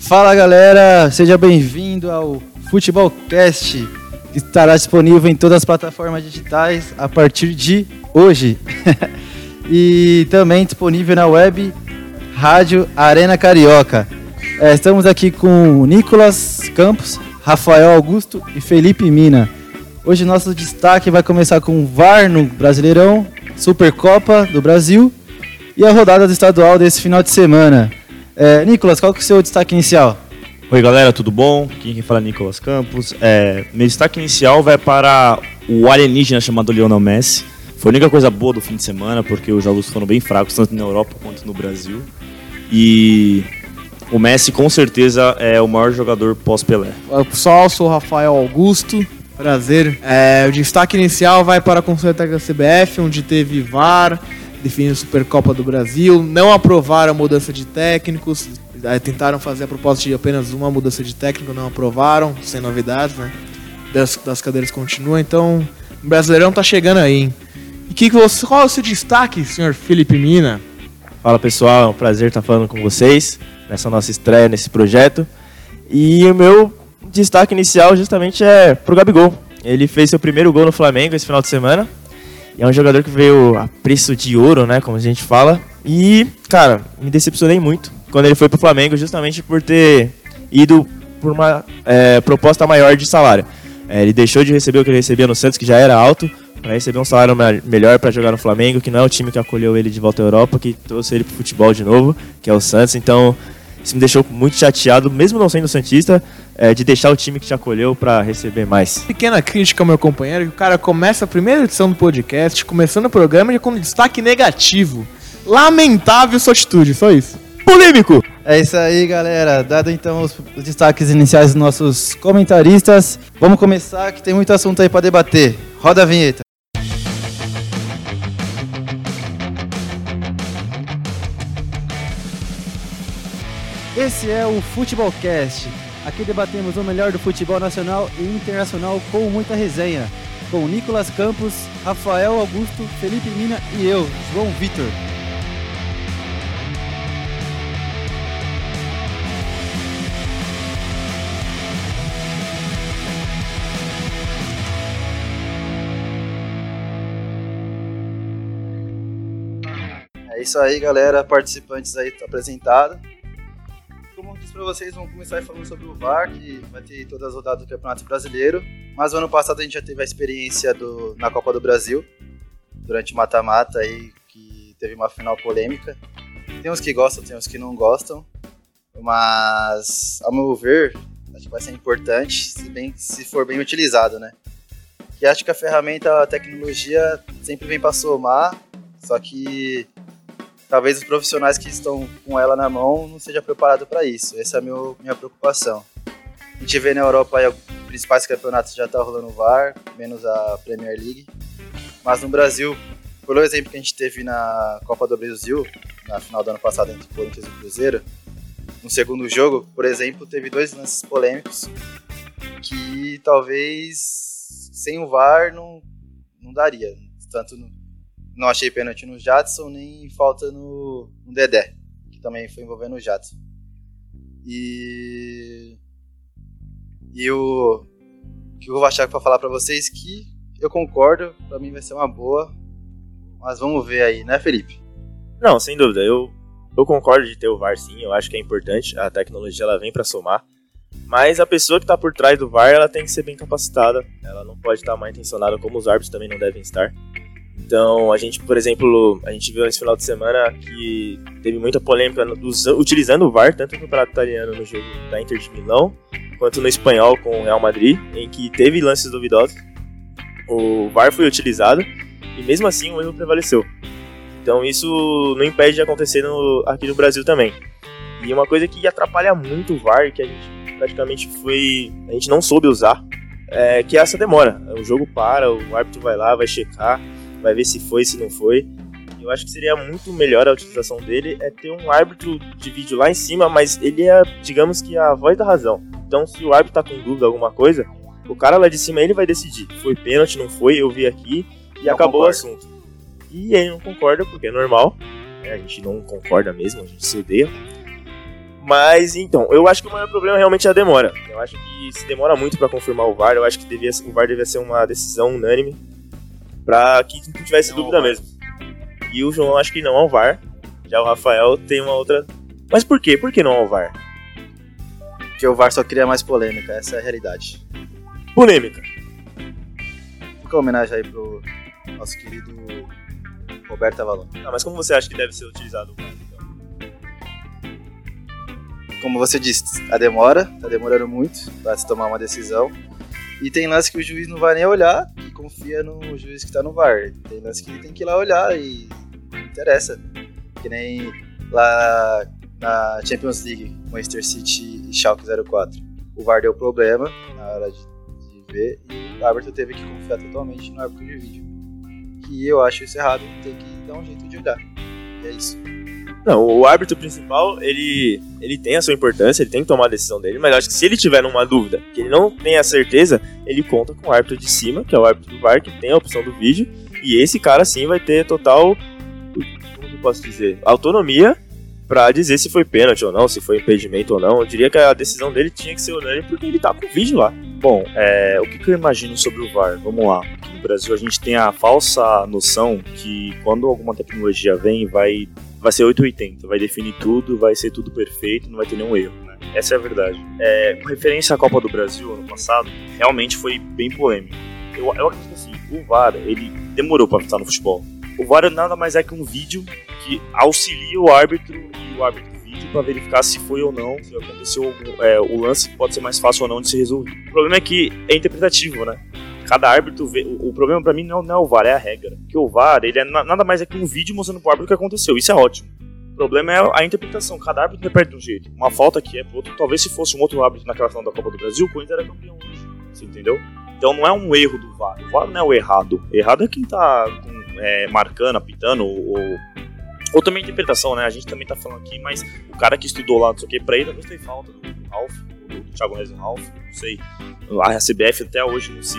Fala galera, seja bem-vindo ao Futebolcast, que estará disponível em todas as plataformas digitais a partir de hoje. e também disponível na web Rádio Arena Carioca. É, estamos aqui com Nicolas Campos, Rafael Augusto e Felipe Mina. Hoje nosso destaque vai começar com o VAR no Brasileirão, Supercopa do Brasil e a rodada do estadual desse final de semana. É, Nicolas, qual que é o seu destaque inicial? Oi galera, tudo bom? Aqui quem fala é Nicolas Campos. É, meu destaque inicial vai para o alienígena chamado Lionel Messi. Foi a única coisa boa do fim de semana, porque os jogos foram bem fracos, tanto na Europa quanto no Brasil. E o Messi com certeza é o maior jogador pós-Pelé. Olá pessoal, sou o Rafael Augusto. Prazer. É, o destaque inicial vai para a consulta da CBF, onde teve VAR, definindo a Supercopa do Brasil. Não aprovaram a mudança de técnicos. Tentaram fazer a proposta de apenas uma mudança de técnico, não aprovaram, sem novidades, né? Das, das cadeiras continuam, então o Brasileirão tá chegando aí, hein? E que que você, qual é o seu destaque, senhor Felipe Mina? Fala pessoal, é um prazer estar falando com vocês nessa nossa estreia nesse projeto. E o meu destaque inicial justamente é pro Gabigol. Ele fez seu primeiro gol no Flamengo esse final de semana. É um jogador que veio a preço de ouro, né, como a gente fala. E, cara, me decepcionei muito quando ele foi pro Flamengo, justamente por ter ido por uma é, proposta maior de salário. É, ele deixou de receber o que ele recebia no Santos, que já era alto, para receber um salário melhor para jogar no Flamengo, que não é o time que acolheu ele de volta à Europa, que trouxe ele pro futebol de novo, que é o Santos. Então, isso me deixou muito chateado, mesmo não sendo Santista, é, de deixar o time que te acolheu para receber mais. Pequena crítica ao meu companheiro, que o cara começa a primeira edição do podcast, começando o programa, com destaque negativo. Lamentável sua atitude, só isso. Polêmico! É isso aí, galera. Dado então os, os destaques iniciais dos nossos comentaristas, vamos começar que tem muito assunto aí para debater. Roda a vinheta. Esse é o Futebolcast. Aqui debatemos o melhor do futebol nacional e internacional com muita resenha. Com Nicolas Campos, Rafael Augusto, Felipe Mina e eu, João Vitor. É isso aí, galera. Participantes aí apresentados. Como eu disse vocês, vamos começar falando sobre o VAR, que vai ter todas as rodadas do Campeonato Brasileiro. Mas o ano passado a gente já teve a experiência do, na Copa do Brasil, durante o mata-mata aí, que teve uma final polêmica. Tem uns que gostam, tem uns que não gostam. Mas, ao meu ver, acho que vai ser importante se, bem, se for bem utilizado, né? E acho que a ferramenta, a tecnologia sempre vem para somar, só que talvez os profissionais que estão com ela na mão não sejam preparados para isso. Essa é a minha preocupação. A gente vê na Europa aí, os principais campeonatos já tá rolando VAR, menos a Premier League. Mas no Brasil, pelo exemplo que a gente teve na Copa do Brasil, na final do ano passado entre Corinthians e Cruzeiro, no segundo jogo, por exemplo, teve dois lances polêmicos que talvez sem o VAR não, não daria. Tanto no, não achei pênalti no Jadson, nem falta no, no Dedé, que também foi envolvendo o Jadson. E. E o. que eu vou achar para falar para vocês que eu concordo, para mim vai ser uma boa, mas vamos ver aí, né, Felipe? Não, sem dúvida. Eu, eu concordo de ter o VAR sim, eu acho que é importante. A tecnologia ela vem para somar. Mas a pessoa que está por trás do VAR, ela tem que ser bem capacitada. Ela não pode estar mal intencionada, como os árbitros também não devem estar. Então, a gente, por exemplo, a gente viu nesse final de semana que teve muita polêmica utilizando o VAR, tanto no campeonato italiano no jogo da Inter de Milão, quanto no espanhol com o Real Madrid, em que teve lances duvidosos. O VAR foi utilizado e mesmo assim o erro prevaleceu. Então isso não impede de acontecer no, aqui no Brasil também. E uma coisa que atrapalha muito o VAR, que a gente praticamente foi. a gente não soube usar, é que é essa demora. O jogo para, o árbitro vai lá, vai checar vai ver se foi, se não foi. Eu acho que seria muito melhor a utilização dele é ter um árbitro de vídeo lá em cima, mas ele é, digamos que a voz da razão. Então, se o árbitro tá com dúvida alguma coisa, o cara lá de cima ele vai decidir. Foi pênalti, não foi, eu vi aqui e não acabou concordo. o assunto. E ele não concorda porque é normal, né? a gente não concorda mesmo, a gente se odeia. Mas então, eu acho que o maior problema realmente é a demora. Eu acho que se demora muito para confirmar o VAR, eu acho que devia, o VAR devia ser uma decisão unânime para que não tivesse Não dúvida mesmo. E o João acho que não ao VAR. Já o Rafael tem uma outra. Mas por quê? Por que não ao VAR? Porque o VAR só cria mais polêmica, essa é a realidade. Polêmica. Fica uma homenagem aí pro nosso querido Roberto Avalon. Ah, mas como você acha que deve ser utilizado o VAR? então? Como você disse, a demora, tá demorando muito pra se tomar uma decisão. E tem lance que o juiz não vai nem olhar e confia no juiz que tá no VAR. Tem lance que ele tem que ir lá olhar e não interessa. Que nem lá na Champions League, Manchester City e Schalke 04. O VAR deu problema na hora de, de ver e o árbitro teve que confiar totalmente no árbitro de vídeo. Que eu acho isso errado, tem que dar um jeito de olhar. E é isso. Não, o árbitro principal, ele, ele tem a sua importância, ele tem que tomar a decisão dele, mas acho que se ele tiver numa dúvida, que ele não tem a certeza, ele conta com o árbitro de cima, que é o árbitro do VAR, que tem a opção do vídeo, e esse cara sim vai ter total, como eu posso dizer, autonomia pra dizer se foi pênalti ou não, se foi impedimento ou não. Eu diria que a decisão dele tinha que ser unânime porque ele tá com o vídeo lá. Bom, é, o que, que eu imagino sobre o VAR? Vamos lá. Aqui no Brasil a gente tem a falsa noção que quando alguma tecnologia vem, vai, vai ser 880, vai definir tudo, vai ser tudo perfeito, não vai ter nenhum erro. Né? Essa é a verdade. É, com referência à Copa do Brasil ano passado, realmente foi bem polêmico. Eu, eu acredito assim, o VAR ele demorou para estar no futebol. O VAR nada mais é que um vídeo que auxilia o árbitro e o árbitro vídeo para verificar se foi ou não, se aconteceu é, o lance pode ser mais fácil ou não de se resolver. O problema é que é interpretativo, né? Cada árbitro vê. O, o problema para mim não, não é o VAR, é a regra. Porque o VAR, ele é na- nada mais é que um vídeo mostrando pro árbitro o que aconteceu. Isso é ótimo. O problema é a interpretação. Cada árbitro interpreta de um jeito. Uma falta aqui é pro outro. Talvez se fosse um outro árbitro naquela final da Copa do Brasil, o Corinthians era campeão hoje. Você entendeu? Então não é um erro do VAR. O VAR não é o errado. Errado é quem tá com- é, marcando, apitando, ou, ou, ou também interpretação, né? A gente também tá falando aqui, mas o cara que estudou lá, não sei o que, pra ele talvez tenha falta do Ralph, do, do Thiago Reis e Ralph, não sei. A CBF até hoje não se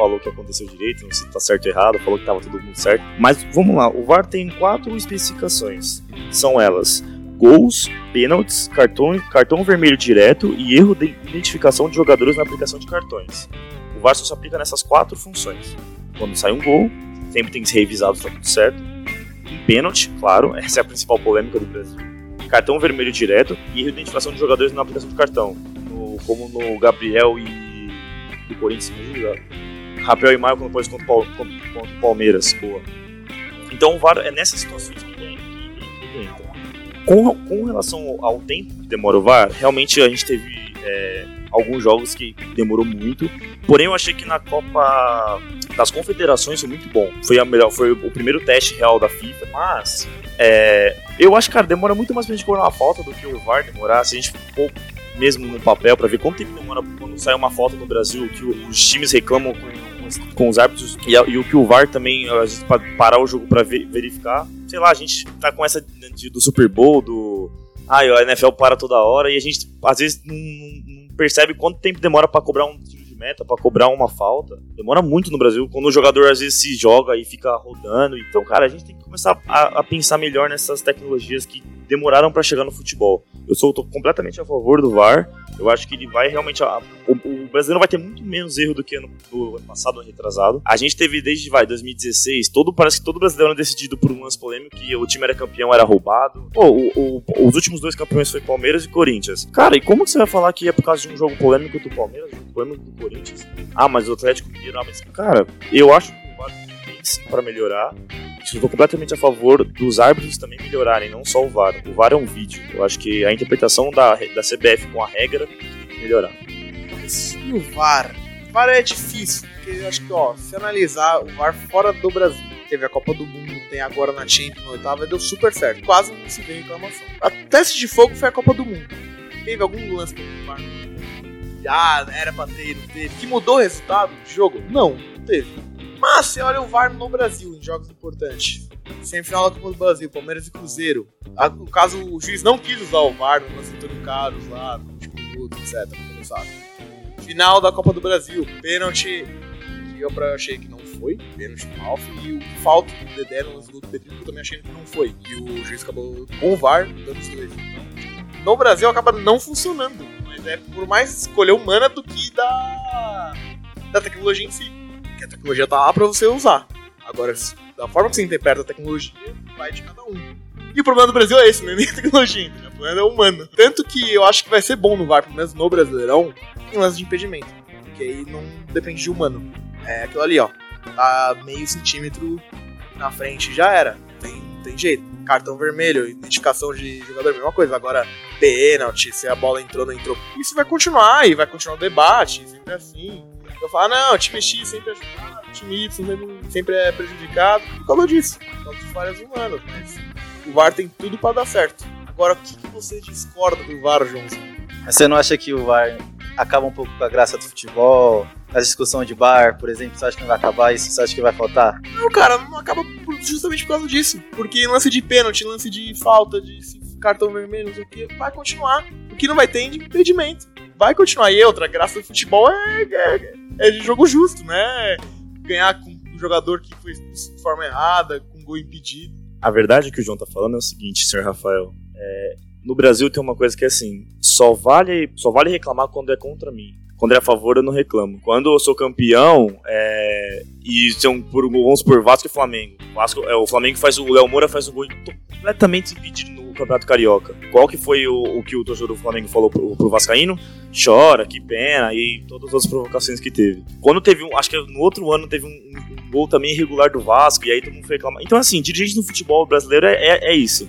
falou o que aconteceu direito, não se tá certo ou errado, falou que tava tudo muito certo. Mas vamos lá, o VAR tem quatro especificações. São elas: gols, pênaltis, cartão, cartão vermelho direto e erro de identificação de jogadores na aplicação de cartões. O VAR só se aplica nessas quatro funções. Quando sai um gol, sempre tem que ser revisado se tá tudo certo. Um pênalti, claro, essa é a principal polêmica do Brasil. Cartão vermelho direto e erro de identificação de jogadores na aplicação de cartão. No- como no Gabriel e do Corinthians. Rafael e Maio quando pôs contra, o Palmeiras. Boa. Então é nessas situações que ele, que entra. Com, com relação ao tempo que demora o VAR, realmente a gente teve é, alguns jogos que demorou muito. Porém, eu achei que na Copa das Confederações foi muito bom. Foi, a melhor, foi o primeiro teste real da FIFA. Mas é, eu acho, cara, demora muito mais pra gente cobrar uma falta do que o VAR demorar. Se a gente for mesmo no papel pra ver quanto tempo demora quando sai uma falta no Brasil, que os times reclamam com, com- os árbitros e, e o que o VAR também, às vezes, pra parar o jogo pra ver- verificar. Sei lá, a gente tá com essa de- do Super Bowl, do. Ah, a NFL para toda hora e a gente às vezes não, não- percebe quanto tempo demora pra cobrar um tiro de meta, pra cobrar uma falta. Demora muito no Brasil, quando o jogador às vezes se joga e fica rodando. Então, cara, a gente tem que começar a, a pensar melhor nessas tecnologias que demoraram pra chegar no futebol. Eu sou completamente a favor do VAR. Eu acho que ele vai realmente. a- o, o brasileiro vai ter muito menos erro do que ano, do ano passado, ano retrasado. A gente teve desde vai, 2016, todo, parece que todo brasileiro é decidido por um lance polêmico que o time era campeão, era roubado. Pô, o- o- os últimos dois campeões foi Palmeiras e Corinthians. Cara, e como que você vai falar que é por causa de um jogo polêmico do Palmeiras, um jogo polêmico do Corinthians? Ah, mas o Atlético Mineiro. ah, mas, cara, eu acho para melhorar. Tô completamente a favor dos árbitros também melhorarem, não só o VAR. O VAR é um vídeo. Eu acho que a interpretação da, da CBF com a regra tem que melhorar. E o VAR? O VAR é difícil, porque eu acho que, ó, se analisar o VAR fora do Brasil, teve a Copa do Mundo, tem agora na Champions, na oitava, deu super certo. Quase não se vê reclamação. A teste de fogo foi a Copa do Mundo. Teve algum lance o VAR ah, era pra ter, não teve. Que mudou o resultado do jogo? Não, não teve. Mas você olha o VAR no Brasil, em jogos importantes. Semifinal da Copa do Brasil, Palmeiras e Cruzeiro. No caso, o juiz não quis usar o VAR lance do Antônio Carlos lá, minuto, etc. Final da Copa do Brasil, pênalti que eu achei que não foi, pênalti no Ralf, e o falta do Dedé no lance do que eu também achei que não foi. E o juiz acabou com o VAR dando os dois. Então, no Brasil acaba não funcionando. Mas é por mais escolha humana do que da, da tecnologia em si. Porque a tecnologia tá lá pra você usar. Agora, da forma que você interpreta a tecnologia, vai de cada um. E o problema do Brasil é esse, não é nem a tecnologia, entendeu? o problema é humano. Tanto que eu acho que vai ser bom no VAR, pelo menos no Brasileirão, em lance de impedimento. Porque aí não depende de humano. É aquilo ali, ó. Tá meio centímetro na frente já era. Tem, tem jeito. Cartão vermelho, identificação de jogador, mesma coisa. Agora, pênalti, se a bola entrou ou não entrou. Isso vai continuar e vai continuar o debate, sempre assim. Eu falo, não, time X sempre é ajudado, time Y sempre, é prejudicado. Por causa disso, por causa de falhas humanas. Mas o VAR tem tudo para dar certo. Agora, o que, que você discorda do VAR, Joãozinho? Você não acha que o VAR acaba um pouco com a graça do futebol? A discussão de bar, por exemplo, você acha que não vai acabar isso? Você acha que vai faltar? Não, cara, não acaba justamente por causa disso. Porque lance de pênalti, lance de falta, de cartão vermelho, não sei o que, vai continuar. O que não vai ter é de impedimento. Vai continuar. E outra, a graça do futebol é, é, é jogo justo, né? Ganhar com um jogador que foi de forma errada, com gol impedido. A verdade que o João tá falando é o seguinte, senhor Rafael. É, no Brasil tem uma coisa que é assim: só vale, só vale reclamar quando é contra mim. Quando é a favor, eu não reclamo. Quando eu sou campeão, é, e são por, vamos por Vasco e Flamengo. Vasco, é, o Flamengo faz o Léo Moura faz um gol completamente impedido Campeonato Carioca. Qual que foi o, o que o torcedor do Flamengo falou pro, pro Vascaíno? Chora, que pena, e todas as provocações que teve. Quando teve um, acho que no outro ano teve um, um, gol também irregular do Vasco, e aí todo mundo foi reclamar. Então, assim, dirigente no futebol brasileiro é, é, é isso.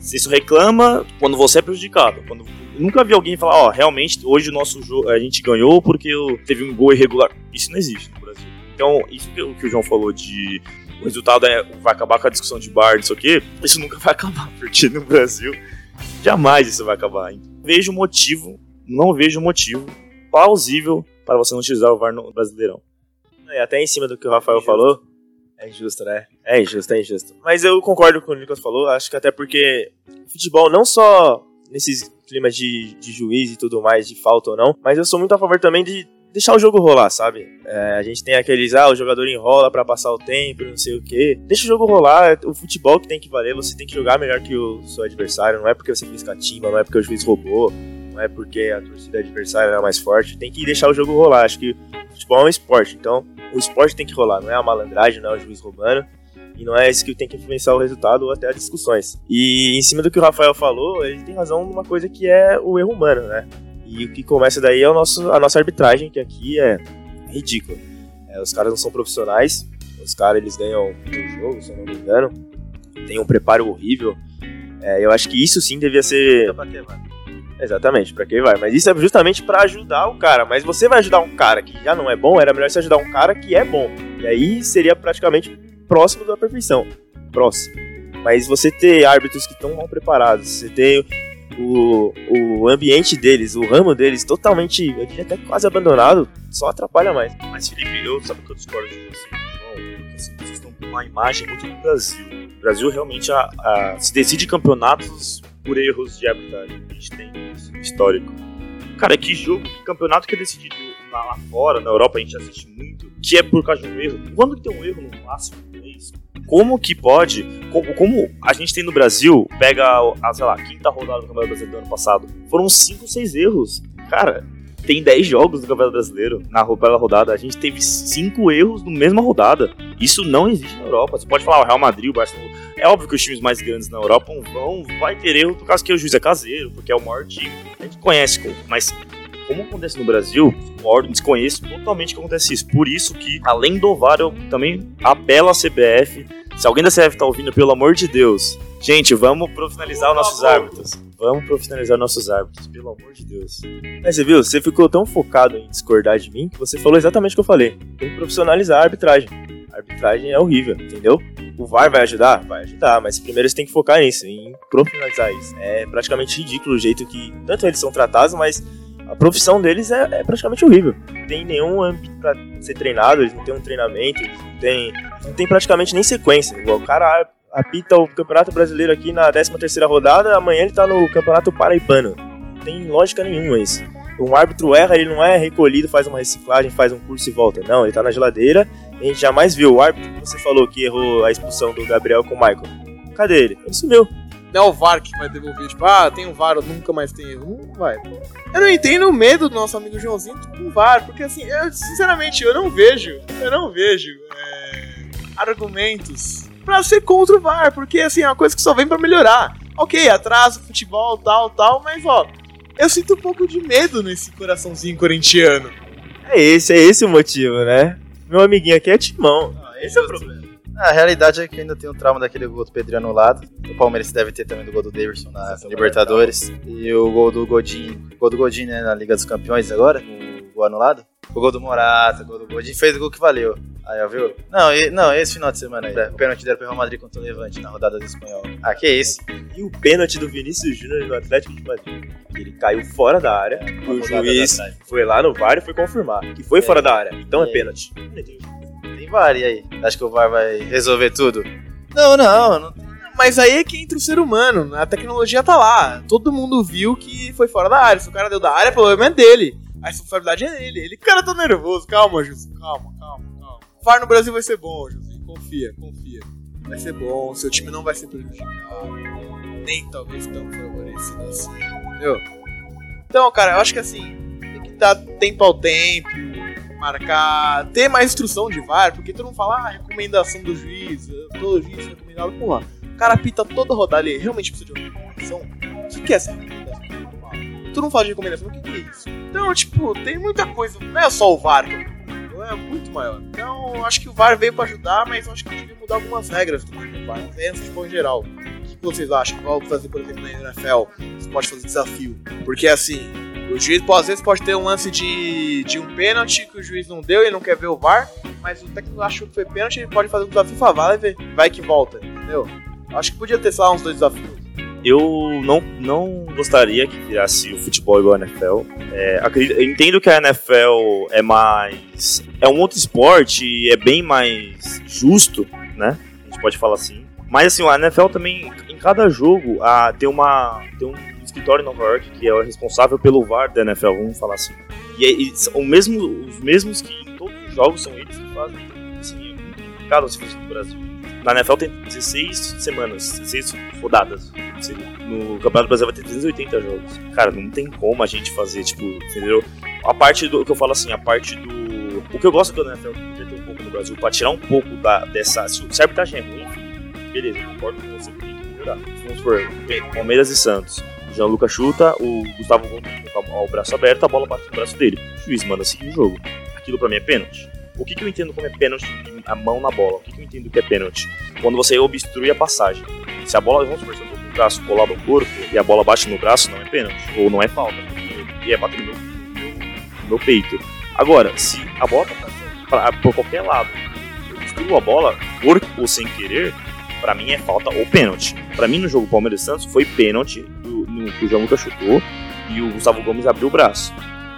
Se isso reclama quando você é prejudicado. Quando nunca vi alguém falar, ó, oh, realmente hoje o nosso jogo a gente ganhou porque teve um gol irregular. Isso não existe no Brasil. Então, isso que o João falou de o resultado é, vai acabar com a discussão de bar, isso aqui, isso nunca vai acabar, porque no Brasil jamais isso vai acabar. Vejo motivo, não vejo motivo plausível para você não utilizar o VAR no Brasileirão. É, até em cima do que o Rafael é falou, é injusto, né? É injusto, é injusto. Mas eu concordo com o que o Nicolas falou, acho que até porque futebol não só nesses climas de, de juiz e tudo mais, de falta ou não, mas eu sou muito a favor também de deixar o jogo rolar, sabe? É, a gente tem aqueles, ah, o jogador enrola para passar o tempo, não sei o que. Deixa o jogo rolar, o futebol que tem que valer, você tem que jogar melhor que o seu adversário, não é porque você fez catimba, não é porque o juiz roubou, não é porque a torcida adversária era mais forte, tem que deixar o jogo rolar. Acho que futebol é um esporte, então o esporte tem que rolar, não é a malandragem, não é o juiz roubando. E não é isso que tem que influenciar o resultado ou até as discussões. E em cima do que o Rafael falou, ele tem razão numa coisa que é o erro humano, né? E o que começa daí é o nosso, a nossa arbitragem, que aqui é ridícula. É, os caras não são profissionais, os caras eles ganham o jogo, se eu não me engano, tem um preparo horrível. É, eu acho que isso sim devia ser. Pra quê, mano? Exatamente, pra quem vai. Mas isso é justamente para ajudar o cara. Mas você vai ajudar um cara que já não é bom, era melhor você ajudar um cara que é bom. E aí seria praticamente próximo da perfeição. Próximo. Mas você ter árbitros que estão mal preparados, você ter o, o ambiente deles, o ramo deles totalmente, eu diria até quase abandonado, só atrapalha mais. Mas Felipe, eu sabe que eu discordo de você, João, assim, vocês estão com uma imagem muito do Brasil. O Brasil realmente a, a, se decide campeonatos por erros de arbitragem. A gente tem isso histórico. Cara, que jogo, que campeonato que é decidido lá fora, na Europa, a gente assiste muito, que é por causa de um erro. Quando tem um erro no clássico? Isso. Como que pode, como, como, a gente tem no Brasil, pega a, sei lá, quinta rodada do Campeonato Brasileiro do ano passado, foram 5, 6 erros. Cara, tem 10 jogos do Campeonato Brasileiro na primeira rodada, a gente teve 5 erros na mesma rodada. Isso não existe na Europa. Você pode falar o Real Madrid, o Barcelona. É óbvio que os times mais grandes na Europa vão, vai ter erro por causa que o juiz é caseiro, porque é o maior time. A gente conhece, mas como acontece no Brasil, eu desconheço totalmente que acontece isso. Por isso que, além do VAR, eu também apelo à CBF. Se alguém da CBF tá ouvindo, pelo amor de Deus, gente, vamos profissionalizar os nossos árbitros. Vamos profissionalizar nossos árbitros, pelo amor de Deus. Mas você viu, você ficou tão focado em discordar de mim que você falou exatamente o que eu falei. Tem que profissionalizar a arbitragem. A arbitragem é horrível, entendeu? O VAR vai ajudar? Vai ajudar, mas primeiro você tem que focar nisso, em profissionalizar isso. É praticamente ridículo o jeito que tanto eles são tratados, mas a profissão deles é, é praticamente horrível. Não tem nenhum âmbito pra ser treinado, eles não têm um treinamento, eles não tem, não tem praticamente nem sequência. O cara apita o Campeonato Brasileiro aqui na 13 terceira rodada, amanhã ele tá no Campeonato Paraibano. Não tem lógica nenhuma isso. Um árbitro erra, ele não é recolhido, faz uma reciclagem, faz um curso e volta. Não, ele tá na geladeira. A gente jamais viu o árbitro que você falou que errou a expulsão do Gabriel com o Michael. Cadê ele? Ele sumiu. Não é o VAR que vai devolver, tipo, ah, tem um VAR, nunca mais tem erro. Não vai. Eu não entendo o medo do nosso amigo Joãozinho com o VAR, porque assim, eu, sinceramente, eu não vejo, eu não vejo é, argumentos pra ser contra o VAR, porque assim, é uma coisa que só vem pra melhorar. Ok, atrasa o futebol, tal, tal, mas ó, eu sinto um pouco de medo nesse coraçãozinho corintiano. É esse, é esse o motivo, né? Meu amiguinho aqui é timão. esse é o problema. A realidade é que ainda tem o trauma daquele gol do Pedrinho anulado. O Palmeiras deve ter também do gol do Davidson na Libertadores. E o gol do Godin, o gol do Godin né, na Liga dos Campeões agora, o gol anulado. O gol do Morata, o gol do Godin fez o gol que valeu. Aí, ó, viu? Não, e, não, esse final de semana aí. O pênalti deram pro Real Madrid contra o Levante na rodada do Espanhol. Ah, que isso? E o pênalti do Vinícius Júnior no Atlético de Madrid. Ele caiu fora da área. Uma o juiz foi lá no VAR e foi confirmar que foi É. fora da área. Então é aí? pênalti. VAR, e aí? Acho que o VAR vai resolver tudo? Não, não, não Mas aí é que entra o ser humano, a tecnologia tá lá. Todo mundo viu que foi fora da área. Se o cara deu da área, o problema é dele. A responsabilidade é dele. Ele, cara, tá nervoso. Calma, José. Calma, calma, calma. VAR no Brasil vai ser bom, José. Confia, confia. Vai ser bom, seu time não vai ser prejudicado. Nem talvez tão favorecido assim, entendeu? Então, cara, eu acho que assim, tem que dar tempo ao tempo, marcar, ter mais instrução de VAR, porque todo mundo fala, ah, recomendação do juiz, todo juiz recomendado, porra. O cara apita toda rodada, ele realmente precisa de uma recomendação? O que, que é essa recomendação? que ele fala? De recomendação, o que, que é isso? Então, tipo, tem muita coisa, não é só o VAR que problema, é muito maior. Então, eu acho que o VAR veio pra ajudar, mas eu acho que devia mudar algumas regras do VAR, de futebol em geral. Que, vocês acham? Igual fazer, por exemplo, na NFL, você pode fazer desafio. Porque assim, o juiz às vezes pode ter um lance de, de um pênalti que o juiz não deu e não quer ver o VAR, mas o técnico achou que foi pênalti, ele pode fazer um desafio e falar, vai vai que volta, entendeu? Acho que podia ter, lá, uns dois desafios. Eu não, não gostaria que virasse o futebol igual a NFL. É, acredito- eu entendo que a NFL é mais. É um outro esporte e é bem mais justo, né? A gente pode falar assim. Mas assim, a NFL também, em cada jogo, ah, tem, uma, tem um escritório em Nova York que é o responsável pelo VAR da NFL, vamos falar assim. E, e o mesmo, os mesmos que em todos os jogos são eles que fazem. Assim, é muito complicado se fosse no Brasil. Na NFL tem 16 semanas, 16 rodadas. No Campeonato Brasileiro vai ter 380 jogos. Cara, não tem como a gente fazer, tipo, entendeu? A parte do que eu falo assim, a parte do. O que eu gosto do NFL, que ter um pouco no Brasil, pra tirar um pouco da, dessa. Se a arbitragem é ruim, beleza, concordo com você que tem que melhorar. Vamos supor, Palmeiras e Santos. Jean Lucas chuta, o Gustavo Gomes com o braço aberto, a bola bate no braço dele. O juiz manda seguir o jogo. Aquilo pra mim é pênalti. O que, que eu entendo como é pênalti a mão na bola? O que, que eu entendo que é pênalti? Quando você obstrui a passagem. Se a bola, vamos supor, se eu com o braço colado ao corpo e a bola bate no braço, não é pênalti. Ou não é falta. E é bater no meu, peito. Agora, se a bola tá passando pra- por qualquer lado, eu obstruo a bola, por ou sem querer, pra mim é falta ou pênalti. Pra mim, no jogo Palmeiras Santos, foi pênalti do, no, que o Lucas chutou e o Gustavo Gomes abriu o braço.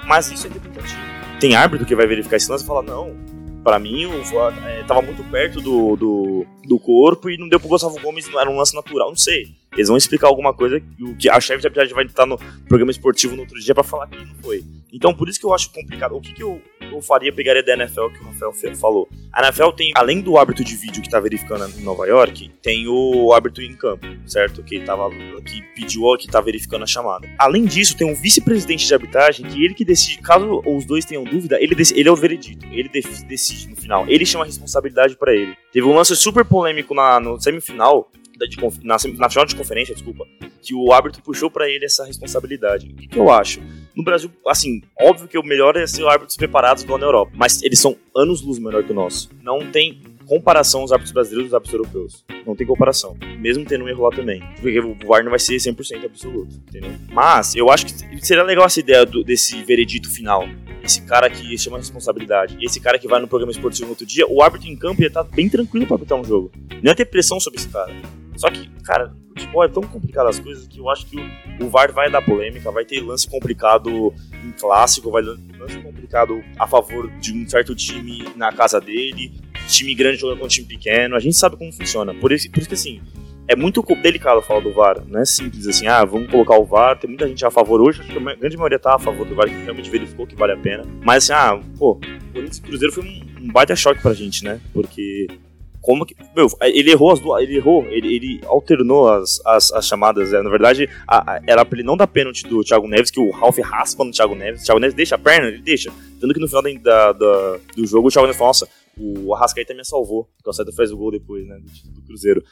Mas isso é interpretativo. Tem árbitro que vai verificar esse lance e falar, não, pra mim o, é, tava muito perto do, do, do corpo e não deu pro Gustavo Gomes, não era um lance natural, não sei. Eles vão explicar alguma coisa que a chefe de arbitragem vai estar no programa esportivo no outro dia pra falar que não foi. Então, por isso que eu acho complicado. O que, que eu, eu faria, pegaria da NFL que o Rafael falou. A NFL tem, além do árbitro de vídeo que tá verificando em Nova York, tem o árbitro em campo, certo? Que tava que pediu, que tá verificando a chamada. Além disso, tem um vice-presidente de arbitragem que ele que decide, caso os dois tenham dúvida, ele, dec- ele é o veredito, ele decide no final. Ele chama a responsabilidade pra ele. Teve um lance super polêmico na, no semifinal, de na, na final de conferência, desculpa, que o árbitro puxou pra ele essa responsabilidade. O que, que eu acho? No Brasil, assim, óbvio que o melhor é ser árbitros preparados igual na Europa, mas eles são anos luz melhor que o nosso. Não tem comparação os árbitros brasileiros e os árbitros europeus. Não tem comparação. Mesmo tendo um erro lá também. Porque o VAR não vai ser 100% absoluto, entendeu? Mas eu acho que seria legal essa ideia do- desse veredito final. Esse cara que chama a responsabilidade. Esse cara que vai no programa esportivo no outro dia, o árbitro em campo ia estar bem tranquilo pra apitar um jogo. Não ia ter pressão sobre esse cara. Só que, cara, futebol é tão complicado as coisas que eu acho que o, o VAR vai dar polêmica, vai ter lance complicado em clássico, vai ter lance complicado a favor de um certo time na casa dele, time grande jogando com time pequeno, a gente sabe como funciona. Por isso, por isso que assim, é muito delicado falar do VAR, não é simples assim, ah, vamos colocar o VAR, tem muita gente a favor hoje, acho que a grande maioria tá a favor do VAR, que realmente verificou que vale a pena. Mas assim, ah, pô, o Corinthians Cruzeiro foi um, um baita choque pra gente, né? Porque Como que. Meu, ele errou as duas. Ele errou, ele, ele alternou as, as, as chamadas. É, na verdade, a, a, era pra ele não dar pênalti do Thiago Neves, que o Ralf raspa no Thiago Neves. O Thiago Neves deixa a perna, ele deixa. Tanto que no final da, da, do jogo o Thiago Neves fala, nossa, o Arrascaeta me salvou. O Arrascaeta fez o gol depois, né? Do, Cruzeiro.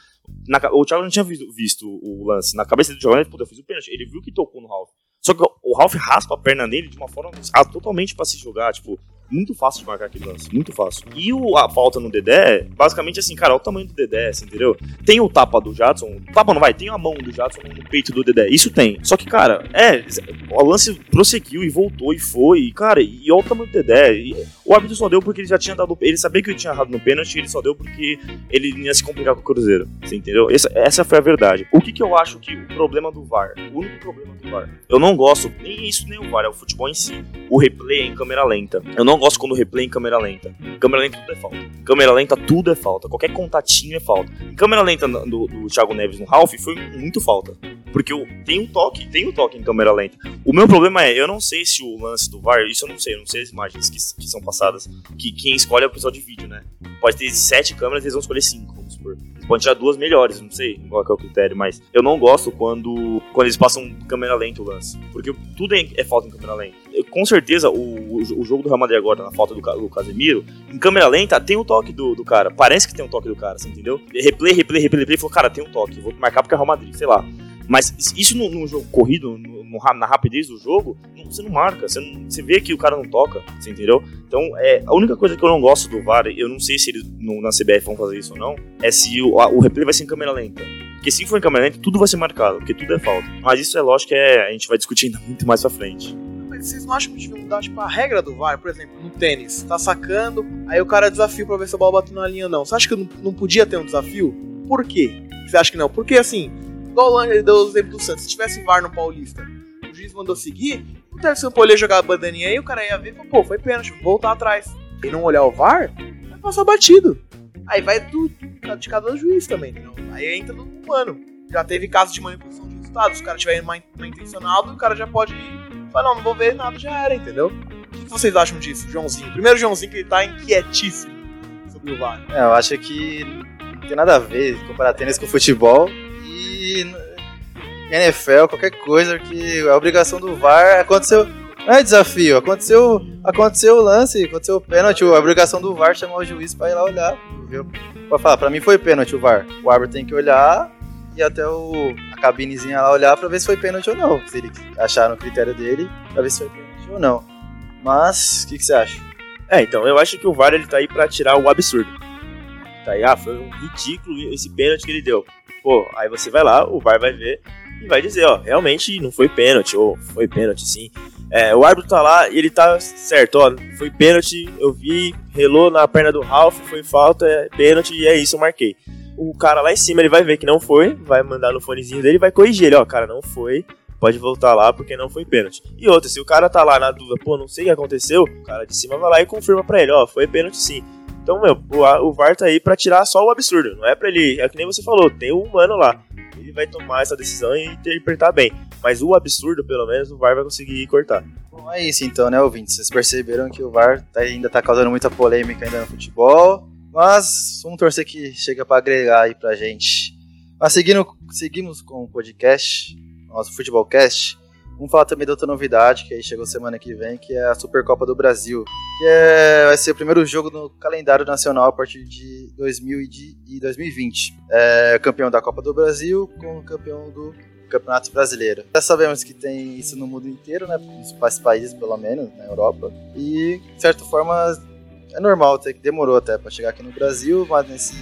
Na, o Thiago não tinha visto, visto, o lance. Na cabeça do Neves, puta, eu fiz o pênalti. Ele viu que tocou no Ralf. Só que o Ralf raspa a perna nele de uma forma ah, totalmente pra se jogar. Tipo, muito fácil de marcar aquele lance, muito fácil. E o, a falta no Dedé, basicamente assim, cara, olha o tamanho do Dedé, assim, entendeu? Tem o tapa do Jadson, tapa não vai, tem a mão do Jadson no peito do Dedé, isso tem. Só que, cara, é, o lance prosseguiu e voltou e foi, e, cara, e olha o tamanho do Dedé. E, o árbitro só deu porque ele já tinha dado, ele sabia que ele tinha errado no pênalti, ele só deu porque ele ia se complicar com o Cruzeiro, você entendeu? Essa, essa foi a verdade. O que que eu acho que o problema do VAR, o único problema do VAR, eu não gosto, nem isso nem o VAR, é o futebol em si. O replay em câmera lenta. Eu não gosto quando o replay em câmera lenta. Câmera lenta tudo é falta. Câmera lenta tudo é falta. Qualquer contatinho é falta. Câmera lenta do, do Thiago Neves no Ralph foi muito falta. Porque eu, tem um toque, tem um toque em câmera lenta. O meu problema é, eu não sei se o lance do VAR, isso eu não sei, eu não sei as imagens que, que são passadas. Que quem escolhe é o pessoal de vídeo, né? Pode ter sete câmeras, eles vão escolher cinco, vamos supor. Pode tirar duas melhores, não sei qual é o critério, mas eu não gosto quando, quando eles passam câmera lenta o lance. Porque tudo é, é falta em câmera lenta. Eu, com certeza, o, o jogo do Real Madrid agora, na falta do, do Casemiro, em câmera lenta tem o toque do, do cara. Parece que tem um toque do cara, você entendeu? Replay, replay, replay, replay. Falou, cara, tem um toque, vou marcar porque é Real Madrid, sei lá. Mas isso no, no jogo corrido, no, no, na rapidez do jogo, não, você não marca. Você, não, você vê que o cara não toca, você entendeu? Então, é, a única coisa que eu não gosto do VAR, eu não sei se eles no, na CBF vão fazer isso ou não, é se o, a, o replay vai ser em câmera lenta. Porque se for em câmera lenta, tudo vai ser marcado, porque tudo é falta. Mas isso é lógico que é, a gente vai discutir ainda muito mais pra frente. Vocês não acham que deviam mudar, tipo, a regra do VAR, por exemplo, no tênis, tá sacando, aí o cara desafia pra ver se a bola bateu na linha ou não. Você acha que não, não podia ter um desafio? Por quê? Você acha que não? Porque assim, Igual o deu o exemplo do Santos. Se tivesse VAR no Paulista, o juiz mandou seguir, o terceiro poder jogar a bandaninha aí, o cara ia ver e pô, foi pênalti, voltar atrás. E não olhar o VAR, vai passar batido. Aí vai do, de cada juiz também, entendeu? Aí entra no humano. Já teve casos de manipulação de resultados. O cara tiver mal intencionado, o cara já pode falar, não, não vou ver nada, já era, entendeu? O que vocês acham disso, Joãozinho? Primeiro Joãozinho que ele tá inquietíssimo sobre o VAR. É, eu acho que não tem nada a ver comparar tênis com futebol NFL, qualquer coisa, que a obrigação do VAR aconteceu. Não é desafio, aconteceu, aconteceu o lance, aconteceu o pênalti, a obrigação do VAR chamar o juiz para ir lá olhar. Viu? Pode falar, pra mim foi pênalti o VAR. O árbitro tem que olhar e até o, a cabinezinha lá olhar pra ver se foi pênalti ou não. Se ele achar no critério dele, pra ver se foi pênalti ou não. Mas, o que, que, você acha? É, então, eu acho que o VAR ele tá aí pra tirar o absurdo. Tá aí, ah, foi um ridículo esse pênalti que ele deu. Pô, aí você vai lá, o VAR vai ver e vai dizer, ó, realmente não foi pênalti, ou foi pênalti sim. É, o árbitro tá lá e ele tá certo, ó, foi pênalti, eu vi, relou na perna do Ralph, foi falta, é pênalti e é isso, eu marquei. O cara lá em cima ele vai ver que não foi, vai mandar no fonezinho dele vai corrigir ele, ó, cara, não foi, pode voltar lá porque não foi pênalti. E outra, se o cara tá lá na dúvida, pô, não sei o que aconteceu, o cara de cima vai lá e confirma pra ele, ó, foi pênalti sim. Então, meu, o, o VAR tá aí pra tirar só o absurdo. Não é pra ele. É que nem você falou, tem o um humano lá. Ele vai tomar essa decisão e interpretar bem. Mas o absurdo, pelo menos, o VAR vai conseguir cortar. Bom, é isso então, né, ouvintes? Vocês perceberam que o VAR tá, ainda tá causando muita polêmica ainda no futebol. Mas vamos torcer que chega para agregar aí pra gente. Mas seguindo, seguimos com o podcast, nosso Futebolcast. Vamos falar também de outra novidade que aí chegou semana que vem, que é a Supercopa do Brasil, que é, vai ser o primeiro jogo no calendário nacional a partir de 2000 e, de, e 2020. É campeão da Copa do Brasil com o campeão do Campeonato Brasileiro. Já sabemos que tem isso no mundo inteiro, né, nos principais países pelo menos, na Europa, e de certa forma é normal, até que demorou até para chegar aqui no Brasil, mas nesse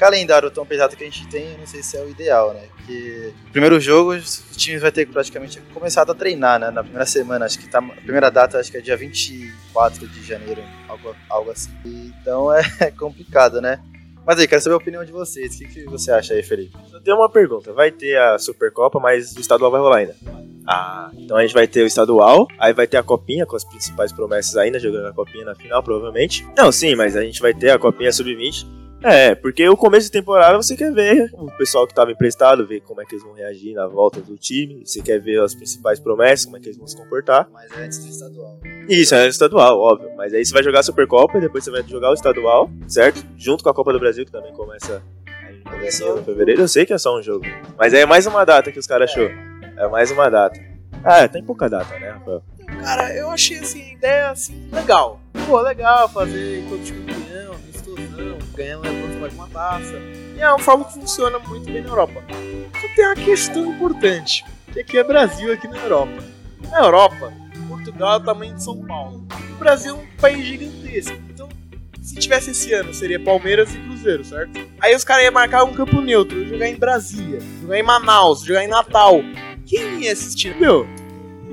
calendário tão pesado que a gente tem, eu não sei se é o ideal, né? Porque primeiro jogo, os times vai ter praticamente começado a treinar, né? Na primeira semana, acho que tá. A primeira data acho que é dia 24 de janeiro, algo, algo assim. Então é complicado, né? Mas aí, quero saber a opinião de vocês. O que, que você acha aí, Felipe? Eu tenho uma pergunta. Vai ter a Supercopa, mas o estadual vai rolar ainda. Ah, então a gente vai ter o estadual, aí vai ter a copinha com as principais promessas ainda, jogando a copinha na final, provavelmente. Não, sim, mas a gente vai ter a copinha sub-20 é, porque o começo de temporada você quer ver o pessoal que estava emprestado, ver como é que eles vão reagir na volta do time, você quer ver as principais promessas, como é que eles vão se comportar. Mas é antes do estadual. Isso, é estadual, óbvio. Mas aí você vai jogar a Supercopa e depois você vai jogar o estadual, certo? Junto com a Copa do Brasil, que também começa de fevereiro. Eu sei que é só um jogo. Mas aí é mais uma data que os caras achou. É mais uma data. Ah, tem pouca data, né, Rafael? Cara, eu achei assim, a ideia assim, legal. Pô, legal fazer enquanto time ganhando levando mais uma taça. E é uma forma que funciona muito bem na Europa. Só tem uma questão importante, que aqui é Brasil, aqui na Europa. Na Europa, Portugal é o tamanho de São Paulo. O Brasil é um país gigantesco. Então, se tivesse esse ano, seria Palmeiras e Cruzeiro, certo? Aí os caras iam marcar um campo neutro, jogar em Brasília, jogar em Manaus, jogar em Natal. Quem ia assistir? Meu,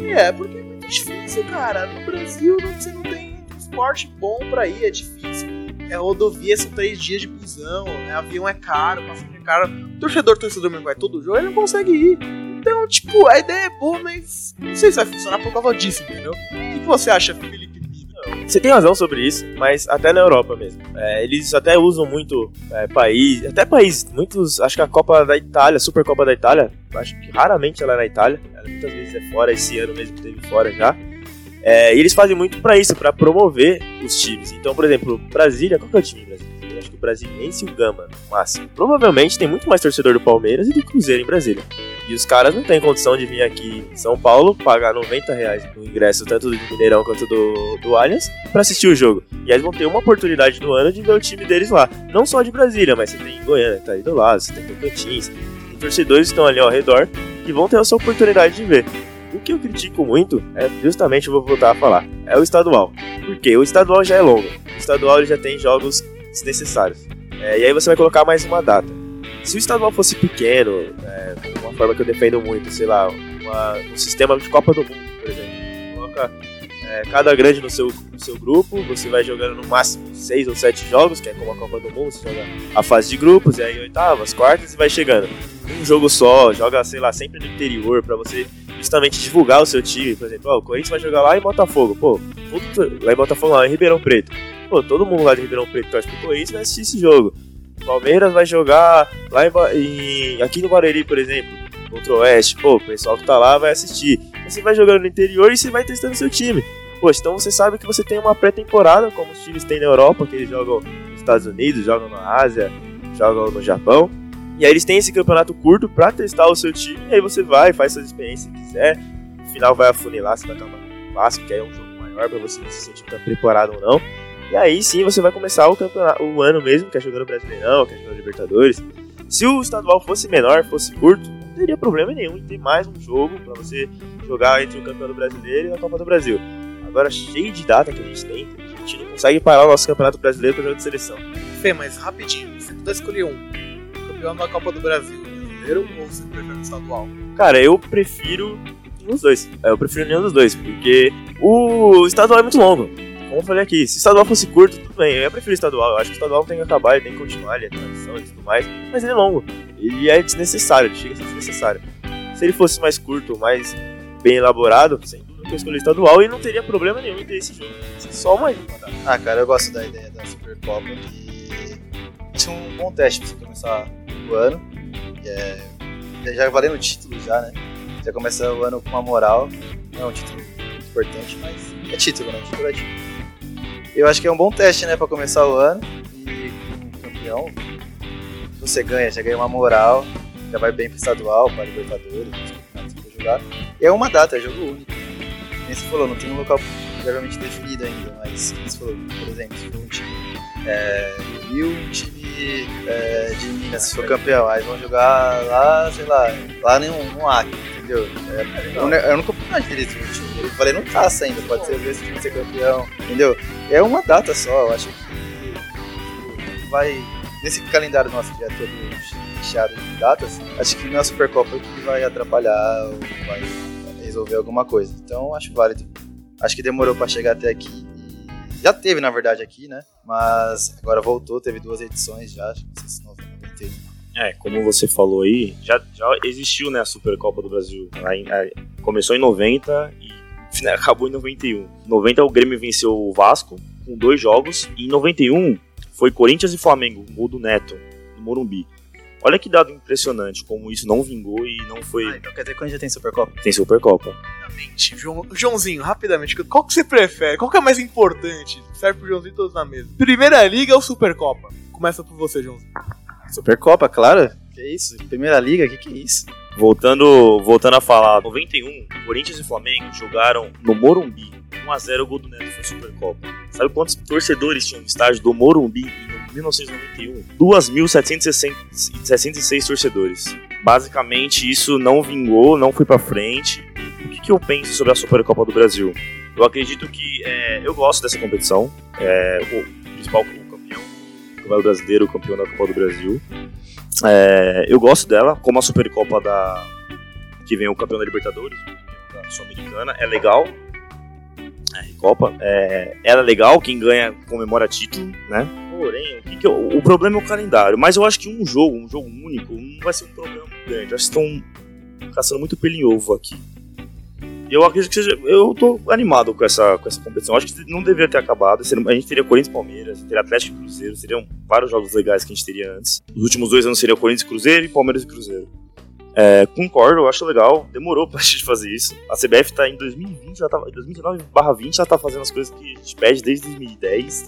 é, porque é muito difícil, cara. No Brasil você não tem transporte bom pra ir, é difícil. É rodovia, são três dias de busão, né? avião é caro, passagem é caro. O torcedor, torcedor mesmo vai todo jogo, ele não consegue ir. Então, tipo, a ideia é boa, mas não sei se vai funcionar por causa disso, entendeu? O que você acha, Felipe Mina? Você tem razão sobre isso, mas até na Europa mesmo. É, eles até usam muito é, país, até país, muitos, acho que a Copa da Itália, Supercopa da Itália, acho que raramente ela é na Itália, ela muitas vezes é fora, esse ano mesmo teve fora já. É, e eles fazem muito pra isso, pra promover os times. Então, por exemplo, Brasília, qual que é o time brasileiro? Acho que o Brasiliense e o Gama, no máximo. Provavelmente tem muito mais torcedor do Palmeiras e do Cruzeiro em Brasília. E os caras não têm condição de vir aqui em São Paulo, pagar 90 reais no ingresso, tanto do Mineirão quanto do, do Allianz, pra assistir o jogo. E eles vão ter uma oportunidade no ano de ver o time deles lá. Não só de Brasília, mas você tem Goiânia, tá aí do lado, você tem Tocantins, tem torcedores que estão ali ao redor que vão ter essa oportunidade de ver. O que eu critico muito é justamente, vou voltar a falar, é o estadual. Porque o estadual já é longo. O estadual já tem jogos desnecessários. É, e aí você vai colocar mais uma data. Se o estadual fosse pequeno, é, uma forma que eu defendo muito, sei lá, uma- um sistema de Copa do Mundo, por exemplo. Coloca é, cada grande no seu, no seu grupo, você vai jogando no máximo seis ou sete jogos, que é como a Copa do Mundo, você joga a fase de grupos, e aí oitavas, quartas e vai chegando. Um jogo só, joga, sei lá, sempre no interior, pra você justamente divulgar o seu time. Por exemplo, o Corinthians vai jogar lá em Botafogo, pô, lá em Botafogo, lá em Ribeirão Preto. Pô, todo mundo lá de Ribeirão Preto torce pro Corinthians vai assistir esse jogo. Palmeiras vai jogar lá em, em- aqui no Barueri, por exemplo, contra o Oeste. Pô, o pessoal que tá lá vai assistir. Você vai jogando no interior e você vai testando seu time. Poxa, então você sabe que você tem uma pré-temporada, como os times têm na Europa, que eles jogam nos Estados Unidos, jogam na Ásia, jogam no Japão. E aí eles têm esse campeonato curto pra testar o seu time, e aí você vai, faz suas experiências se quiser. No final vai afunilar, você vai estar um clássico, que aí é um jogo maior pra você se seu time tá preparado ou não. E aí sim você vai começar o, campeonato, o ano mesmo, que é jogando Brasileirão, que é jogando Libertadores. Se o estadual fosse menor, fosse curto, não teria problema nenhum em ter mais um jogo pra você jogar entre o campeão do brasileiro e a Copa do Brasil. Agora, cheio de data que a gente tem, a gente não consegue parar o nosso campeonato brasileiro para jogo de seleção. Fê, mas rapidinho, se puder escolher um, campeão da Copa do Brasil, brasileiro ou você prefere o estadual? Cara, eu prefiro nenhum dos dois. É, Eu prefiro nenhum dos dois, porque o estadual é muito longo. Como eu falei aqui, se o estadual fosse curto, tudo bem. Eu prefiro o estadual. Eu acho que o estadual tem que acabar, ele tem que continuar, ele é tradição e tudo mais. Mas ele é longo. Ele é desnecessário, ele chega a ser desnecessário. Se ele fosse mais curto, mais bem elaborado, sem dúvida que eu escolhi estadual e não teria problema nenhum em ter esse jogo. Só uma tá? Ah, cara, eu gosto da ideia da Supercopa é um bom teste pra você começar o ano. Que é, já valendo o título já, né? Já começa o ano com uma moral. Não é um título muito importante, mas é título, né? Título é título. Eu acho que é um bom teste, né, pra começar o ano. E campeão, você ganha, já ganha uma moral, já vai bem pro estadual, para Libertadores, for jogar. E é uma data, é jogo único. Nem você falou, não tem um local previamente definido ainda, mas você falou, por exemplo, se for um time é, do Rio, um time é, de Minas, se for campeão, aí vão jogar lá, sei lá, lá no, no Acre, entendeu? É, eu não campeonato direito do time, eu falei, não taça ainda, pode ser vezes time ser campeão, entendeu? É uma data só, eu acho que vai, nesse calendário nosso que é todo recheado de datas, acho que não é a Supercopa que vai atrapalhar ou vai resolver alguma coisa, então acho válido. Acho que demorou pra chegar até aqui. Já teve, na verdade, aqui, né? Mas agora voltou, teve duas edições já, acho que não sei se 91. É, como você falou aí, já, já existiu né, a Supercopa do Brasil. Em- é, começou em 90 e né, acabou em 91. Em 90 o Grêmio venceu o Vasco com dois jogos. E em 91 foi Corinthians e Flamengo, gol do Neto, no Morumbi. Olha que dado impressionante, como isso não vingou e não foi. Ah, então quer dizer que quando já tem Supercopa? Tem Supercopa. Rapidamente, João, Joãozinho, rapidamente, qual que você prefere? Qual que é mais importante? Serve pro Joãozinho todos na mesa. Primeira Liga ou Supercopa? Começa por você, Joãozinho. Supercopa, claro. Que isso? Primeira Liga, que que é isso? Voltando, voltando a falar, 91, Corinthians e Flamengo jogaram no Morumbi. 1x0 o gol do Neto foi Supercopa. Sabe quantos torcedores tinham no estádio do Morumbi em 1991? 2.766 torcedores. Basicamente, isso não vingou, não foi pra frente. O que, que eu penso sobre a Supercopa do Brasil? Eu acredito que é, eu gosto dessa competição. É, o principal campeão, o campeão brasileiro, o campeão da Copa do Brasil. É, eu gosto dela, como a Supercopa da que vem o campeão da Libertadores, da Sul-Americana, é legal. É, Copa, é, ela é legal, quem ganha comemora título, né? Porém, o, que que eu- o problema é o calendário. Mas eu acho que um jogo, um jogo único, não vai ser um problema muito grande. Acho que estão caçando muito pelo em ovo aqui. Eu acredito que seja. Eu tô animado com essa, com essa competição. Acho que não deveria ter acabado. A gente teria Corinthians e Palmeiras, teria Atlético e Cruzeiro, seriam vários jogos legais que a gente teria antes. Os últimos dois anos seria Corinthians e Cruzeiro e Palmeiras e Cruzeiro. É, concordo, eu acho legal. Demorou pra gente fazer isso. A CBF tá em 2020, já em 2019/20 já tá fazendo as coisas que a gente pede desde 2010,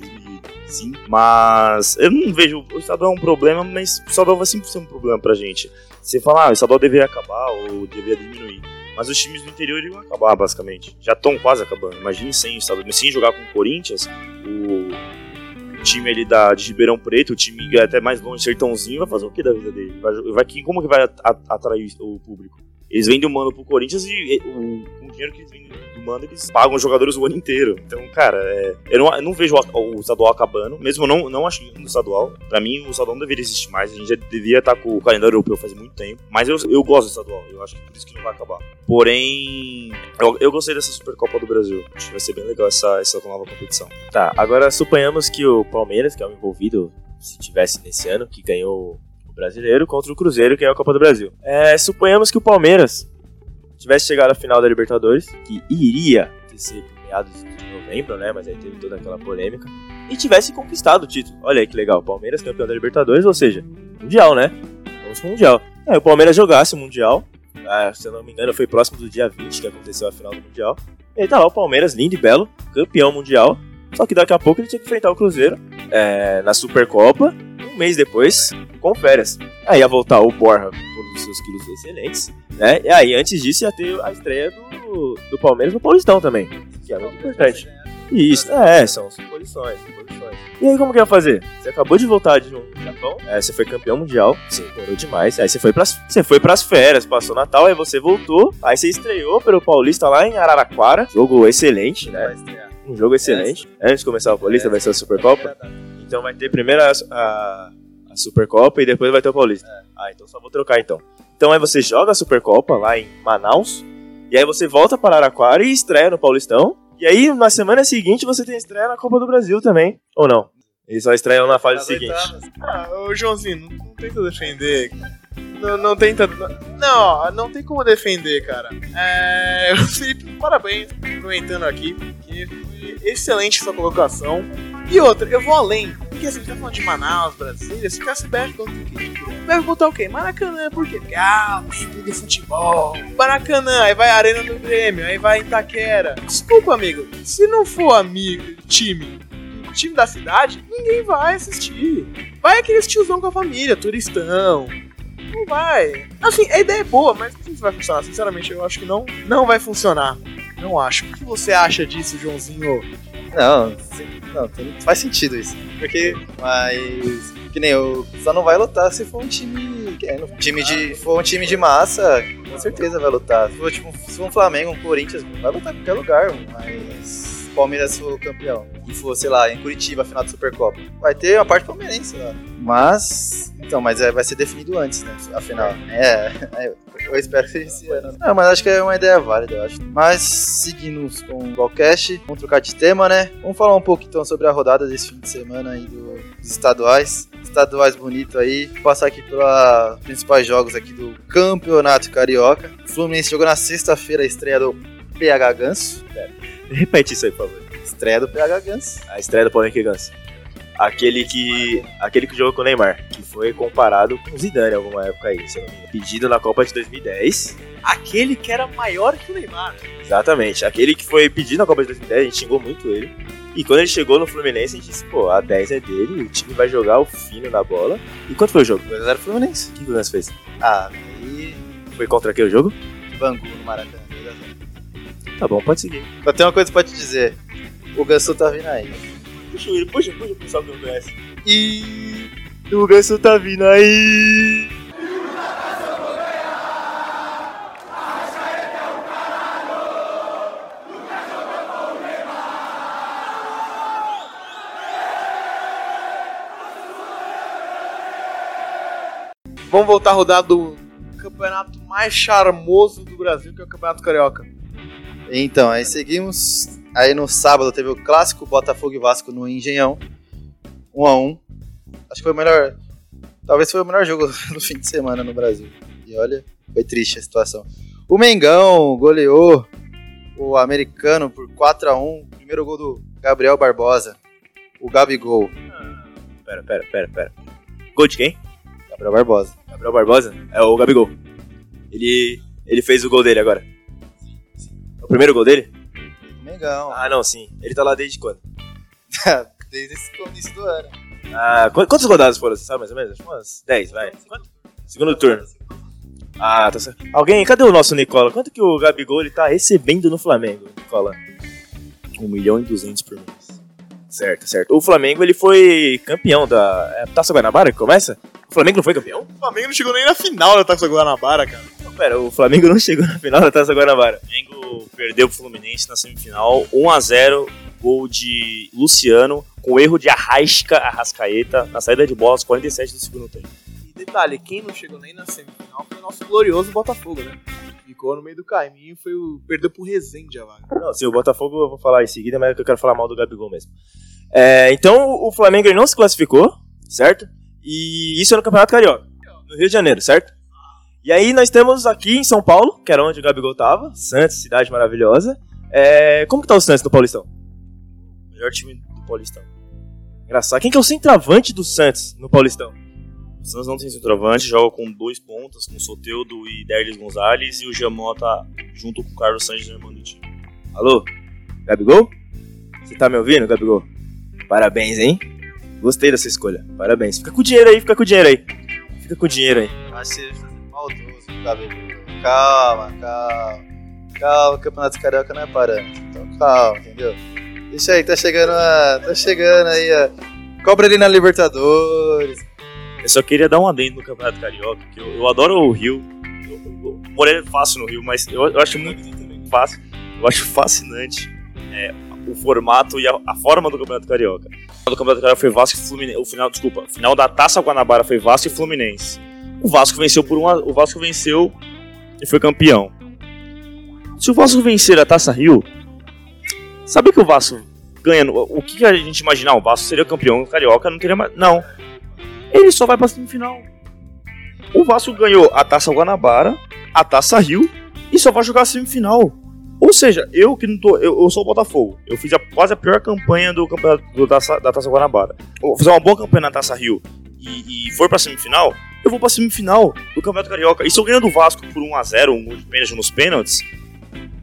2005. Mas eu não vejo. O estadual é um problema, mas o estadual vai sempre ser um problema pra gente. Você fala, ah, o estadual deveria acabar ou deveria diminuir. Mas os times do interior iriam acabar, basicamente. Já estão quase acabando. Imagine sem o estadual. Sem jogar com o Corinthians, o time ali da, de Ribeirão Preto, o time é até mais longe, Sertãozinho, vai fazer o que da vida dele? Vai, vai, como que vai atrair o público? Eles vendem o mano pro Corinthians e, o dinheiro que eles vendem do mano, eles pagam os jogadores o ano inteiro. Então, cara, é, eu, não, eu não vejo o, o estadual acabando, mesmo não, não achando no estadual. Pra mim, o estadual não deveria existir mais. A gente já devia estar com o calendário europeu faz muito tempo. Mas eu, eu gosto do estadual, eu acho que por isso que não vai acabar. Porém, eu, eu gostei dessa Supercopa do Brasil. Acho que vai ser bem legal essa, essa nova competição. Tá, agora suponhamos que o Palmeiras, que é o envolvido, se tivesse nesse ano, que ganhou o brasileiro, contra o Cruzeiro, que é a Copa do Brasil. É, suponhamos que o Palmeiras tivesse chegado à final da Libertadores, que iria ter sido meados de novembro, né? Mas aí teve toda aquela polêmica. E tivesse conquistado o título. Olha aí que legal, Palmeiras campeão da Libertadores, ou seja, Mundial, né? Vamos pro Mundial. Aí o Palmeiras jogasse o Mundial. ah, se eu não me engano, foi próximo do dia 20 que aconteceu a final do Mundial. E aí tá lá o Palmeiras, lindo e belo, campeão mundial. Só que daqui a pouco ele tinha que enfrentar o Cruzeiro é, na Supercopa, um mês depois, com férias. Aí ia voltar o Borja com todos os seus quilos excelentes, né? E aí antes disso ia ter a estreia do, do Palmeiras no Paulistão também, que é muito importante. Isso, é, são suposições, suposições. E aí como que ia fazer? Você acabou de voltar de um Japão, é, você foi campeão mundial, você demorou demais, aí você foi, pras, você foi pras férias, passou Natal, aí você voltou, aí você estreou pelo Paulista lá em Araraquara, jogo excelente, né? Um jogo excelente. Antes de começar o Paulista, vai ser a Supercopa. Então vai ter primeiro a, a, a Supercopa e depois vai ter o Paulista. Ah, então só vou trocar então. Então aí você joga a Supercopa lá em Manaus, e aí você volta para Araraquara e estreia no Paulistão. E aí na semana seguinte você tem estreia na Copa do Brasil também. Ou não? Eles só estreiam na fase Nas seguinte. Ah, ô Joãozinho, não, não tenta defender. Não, não tenta. Não, não tem como defender, cara. É. Felipe, parabéns, comentando aqui. Foi excelente sua colocação. E outra, eu vou além. Porque assim, tá falando de Manaus, Brasília, se ficar CBF contra o quê? Vai botar o quê? Maracanã, por quê? Porque, ah, o templo do futebol. Maracanã, aí vai Arena do Grêmio, aí vai Itaquera. Desculpa, amigo, se não for amigo, time, time da cidade, ninguém vai assistir. Vai aqueles tiozão com a família, turistão. Não vai. Assim, a ideia é boa, mas não sei se vai funcionar. Sinceramente, eu acho que não, não vai funcionar. Não acho. O que você acha disso, Joãozinho? Não, não, tem- faz sentido isso. Porque, mas, que nem eu, só não vai lutar se for um time, é, um time de, for um time de massa, com certeza vai lutar. Se for, tipo, se for um Flamengo, um Corinthians, vai lutar em qualquer lugar, mas Palmeiras for campeão e for, sei lá, em Curitiba, final da Supercopa, vai ter uma parte palmeirense lá. Mas, então, mas é, vai ser definido antes, né, afinal. É, é, eu espero que esse ano. Não, mas acho que é uma ideia válida, eu acho. Mas, seguindo com o Golcast, vamos trocar de tema, né? Vamos falar um pouco então sobre a rodada desse fim de semana aí do- dos estaduais. Estaduais bonito aí. Vou passar aqui pelos principais jogos aqui do Campeonato Carioca. O Fluminense jogou na sexta-feira a estreia do PH Ganso. Repete isso aí, por favor. Estreia do PH Ganso. A estreia do Paulinho Ganso. Aquele que. Aquele que jogou com o Neymar, que foi comparado com o Zidane alguma época aí, se não me engano. Pedido na Copa de 2010. Aquele que era maior que o Neymar. Exatamente. Aquele que foi pedido na Copa de 2010, a gente xingou muito ele. E quando ele chegou no Fluminense, a gente disse, pô, a 10 é dele, o time vai jogar o fino na bola. E quanto foi o jogo? 2x0 Fluminense. O que o Fluminense fez? Ah, aí. Foi contra aquele jogo? Bangu no Maracanã. 2x0. Tá bom, pode seguir. Só tem uma coisa pra te dizer. O Gansu tá vindo aí. Puxa ele, puxa, puxa o pessoal que não conhece. E o Ganso tá vindo aí. Vamos voltar a rodar do campeonato mais charmoso do Brasil, que é o Campeonato Carioca. Então, aí seguimos. Aí no sábado teve o clássico Botafogo e Vasco no Engenhão. 1 a 1 Acho que foi o melhor. Talvez foi o melhor jogo do fim de semana no Brasil. E olha, foi triste a situação. O Mengão goleou o americano por 4 a 1 Primeiro gol do Gabriel Barbosa. O Gabigol. Pera, pera, pera, pera. Gol de quem? Gabriel Barbosa. Gabriel Barbosa? É o Gabigol. Ele, ele fez o gol dele agora. Primeiro gol dele? Mengão. Ah, não, sim. Ele tá lá desde quando? Desde esse começo do ano. Ah, qu- quantas rodadas foram, você sabe mais ou menos? Acho que Umas 10, vai. Segundo turno. Ah, tá certo. Alguém, cadê o nosso Nicola? Quanto que o Gabigol ele tá recebendo no Flamengo, Nicola? 1 milhão e 200 por mês. Certo, certo. O Flamengo ele foi campeão da é, Taça Guanabara que começa? O Flamengo não foi campeão? O Flamengo não chegou nem na final da Taça Guanabara, cara. Não, pera, o Flamengo não chegou na final da Taça Guanabara. O Flamengo perdeu pro Fluminense na semifinal, 1x0, gol de Luciano, com erro de Arrasca, Arrascaeta, na saída de bola aos 47 do segundo tempo. E detalhe, quem não chegou nem na semifinal foi o nosso glorioso Botafogo, né? Ficou no meio do caminho, foi o... perdeu pro Rezende a vaga. Não, se o Botafogo eu vou falar em seguida, mas é que eu quero falar mal do Gabigol mesmo. É, então o Flamengo não se classificou, certo? E isso é no Campeonato Carioca, no Rio de Janeiro, certo? E aí nós temos aqui em São Paulo, que era onde o Gabigol tava, Santos, cidade maravilhosa. É, como que tá o Santos no Paulistão? Melhor time do Paulistão. Engraçado. Quem que é o centroavante do Santos no Paulistão? O Santos não tem centroavante, joga com dois pontas, com Soteudo e Derlis Gonzalez, e o Jamó tá junto com o Carlos Sanches no irmão do time. Alô? Gabigol? Você tá me ouvindo, Gabigol? Parabéns, hein? Gostei dessa escolha. Parabéns. Fica com o dinheiro aí, fica com o dinheiro aí. Fica com o dinheiro aí. Que você Calma, calma. Calma, o Campeonato Carioca não é parâmetro. Então calma, entendeu? Deixa aí, tá chegando a. Tá chegando aí a. Cobra ele na Libertadores. Eu só queria dar um adendo no Campeonato Carioca, que eu, eu adoro o Rio. Eu, eu, morei fácil no Rio, mas eu, eu acho muito fácil. Eu acho fascinante é, o formato e a, a forma do Campeonato Carioca. O Campeonato Carioca foi Vasco e Fluminense. O final, desculpa, o final da Taça Guanabara foi Vasco e Fluminense. O Vasco venceu por uma, o Vasco venceu e foi campeão. Se o Vasco vencer a Taça Rio, sabe que o Vasco ganha? O que a gente imaginar? O Vasco seria campeão carioca, não teria mais. Não. Ele só vai pra semifinal. O Vasco ganhou a Taça Guanabara, a Taça Rio e só vai jogar a semifinal. Ou seja, eu que não tô. Eu, eu sou o Botafogo. Eu fiz a, quase a pior campanha do campeonato Taça- da Taça Guanabara. Vou fazer uma boa campanha na Taça Rio e, e for pra semifinal, eu vou pra semifinal do Campeonato Carioca. E se eu ganhar do Vasco por 1x0, um gol de pênalti nos pênaltis,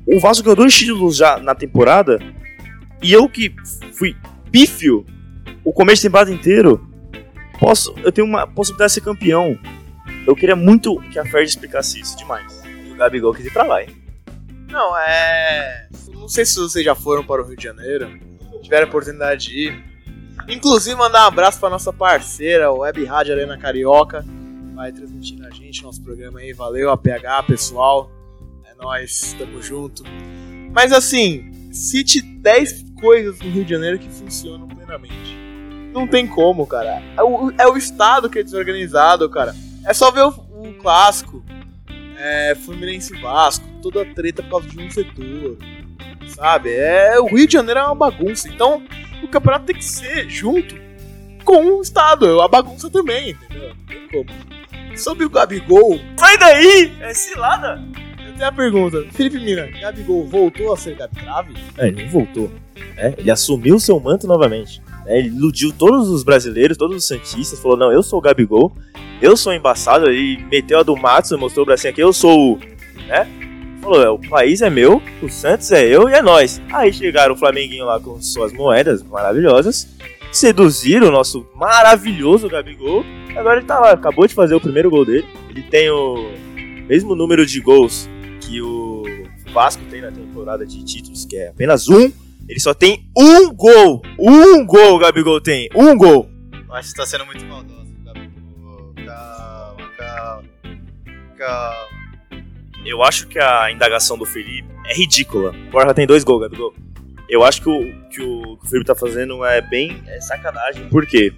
o Vasco ganhou dois títulos já na temporada. E eu que fui pífio o começo de temporada inteiro, posso, eu tenho uma possibilidade de ser campeão. Eu queria muito que a Ferdi explicasse isso demais. E o Gabigol quis ir pra lá, hein? Não, é. Não sei se vocês já foram para o Rio de Janeiro, tiveram a oportunidade de ir. Inclusive, mandar um abraço para nossa parceira, o Web Rádio Arena Carioca. Vai transmitindo a gente, nosso programa aí. Valeu, APH, pessoal. É nóis, tamo junto. Mas assim, cite 10 coisas no Rio de Janeiro que funcionam plenamente. Não tem como, cara. É o, é o estado que é desorganizado, cara. É só ver o, o clássico. É, Fluminense Vasco, toda a treta por causa de um setor. Sabe? É, o Rio de Janeiro é uma bagunça. Então, o campeonato tem que ser junto com o estado. A bagunça também, entendeu? Não tem como. Sobre o Gabigol, Sai daí! É cilada! eu tenho a pergunta. Felipe Mina, Gabigol voltou a ser Gabitrave? É, ele não voltou. É, ele assumiu seu manto novamente. né? Ele iludiu todos os brasileiros, todos os santistas, falou, não, eu sou o Gabigol, eu sou embaçado, e meteu a do Matos, mostrou o bracinho aqui, eu sou o... né? Falou, é, o país é meu, o Santos é eu e é nós. Aí chegaram o Flamenguinho lá com suas moedas maravilhosas, seduziram o nosso maravilhoso Gabigol, agora ele tá lá, acabou de fazer o primeiro gol dele, ele tem o mesmo número de gols que o Vasco tem na temporada de títulos, que é apenas um, ele só tem um gol. Um gol o Gabigol tem. Um gol. Acho que tá sendo muito maldoso, Gabigol. Calma, calma. Calma. Eu acho que a indagação do Felipe é ridícula. O Borja tem dois gols, Gabigol. Eu acho que o que o, que o Felipe tá fazendo é bem é sacanagem. Por quê?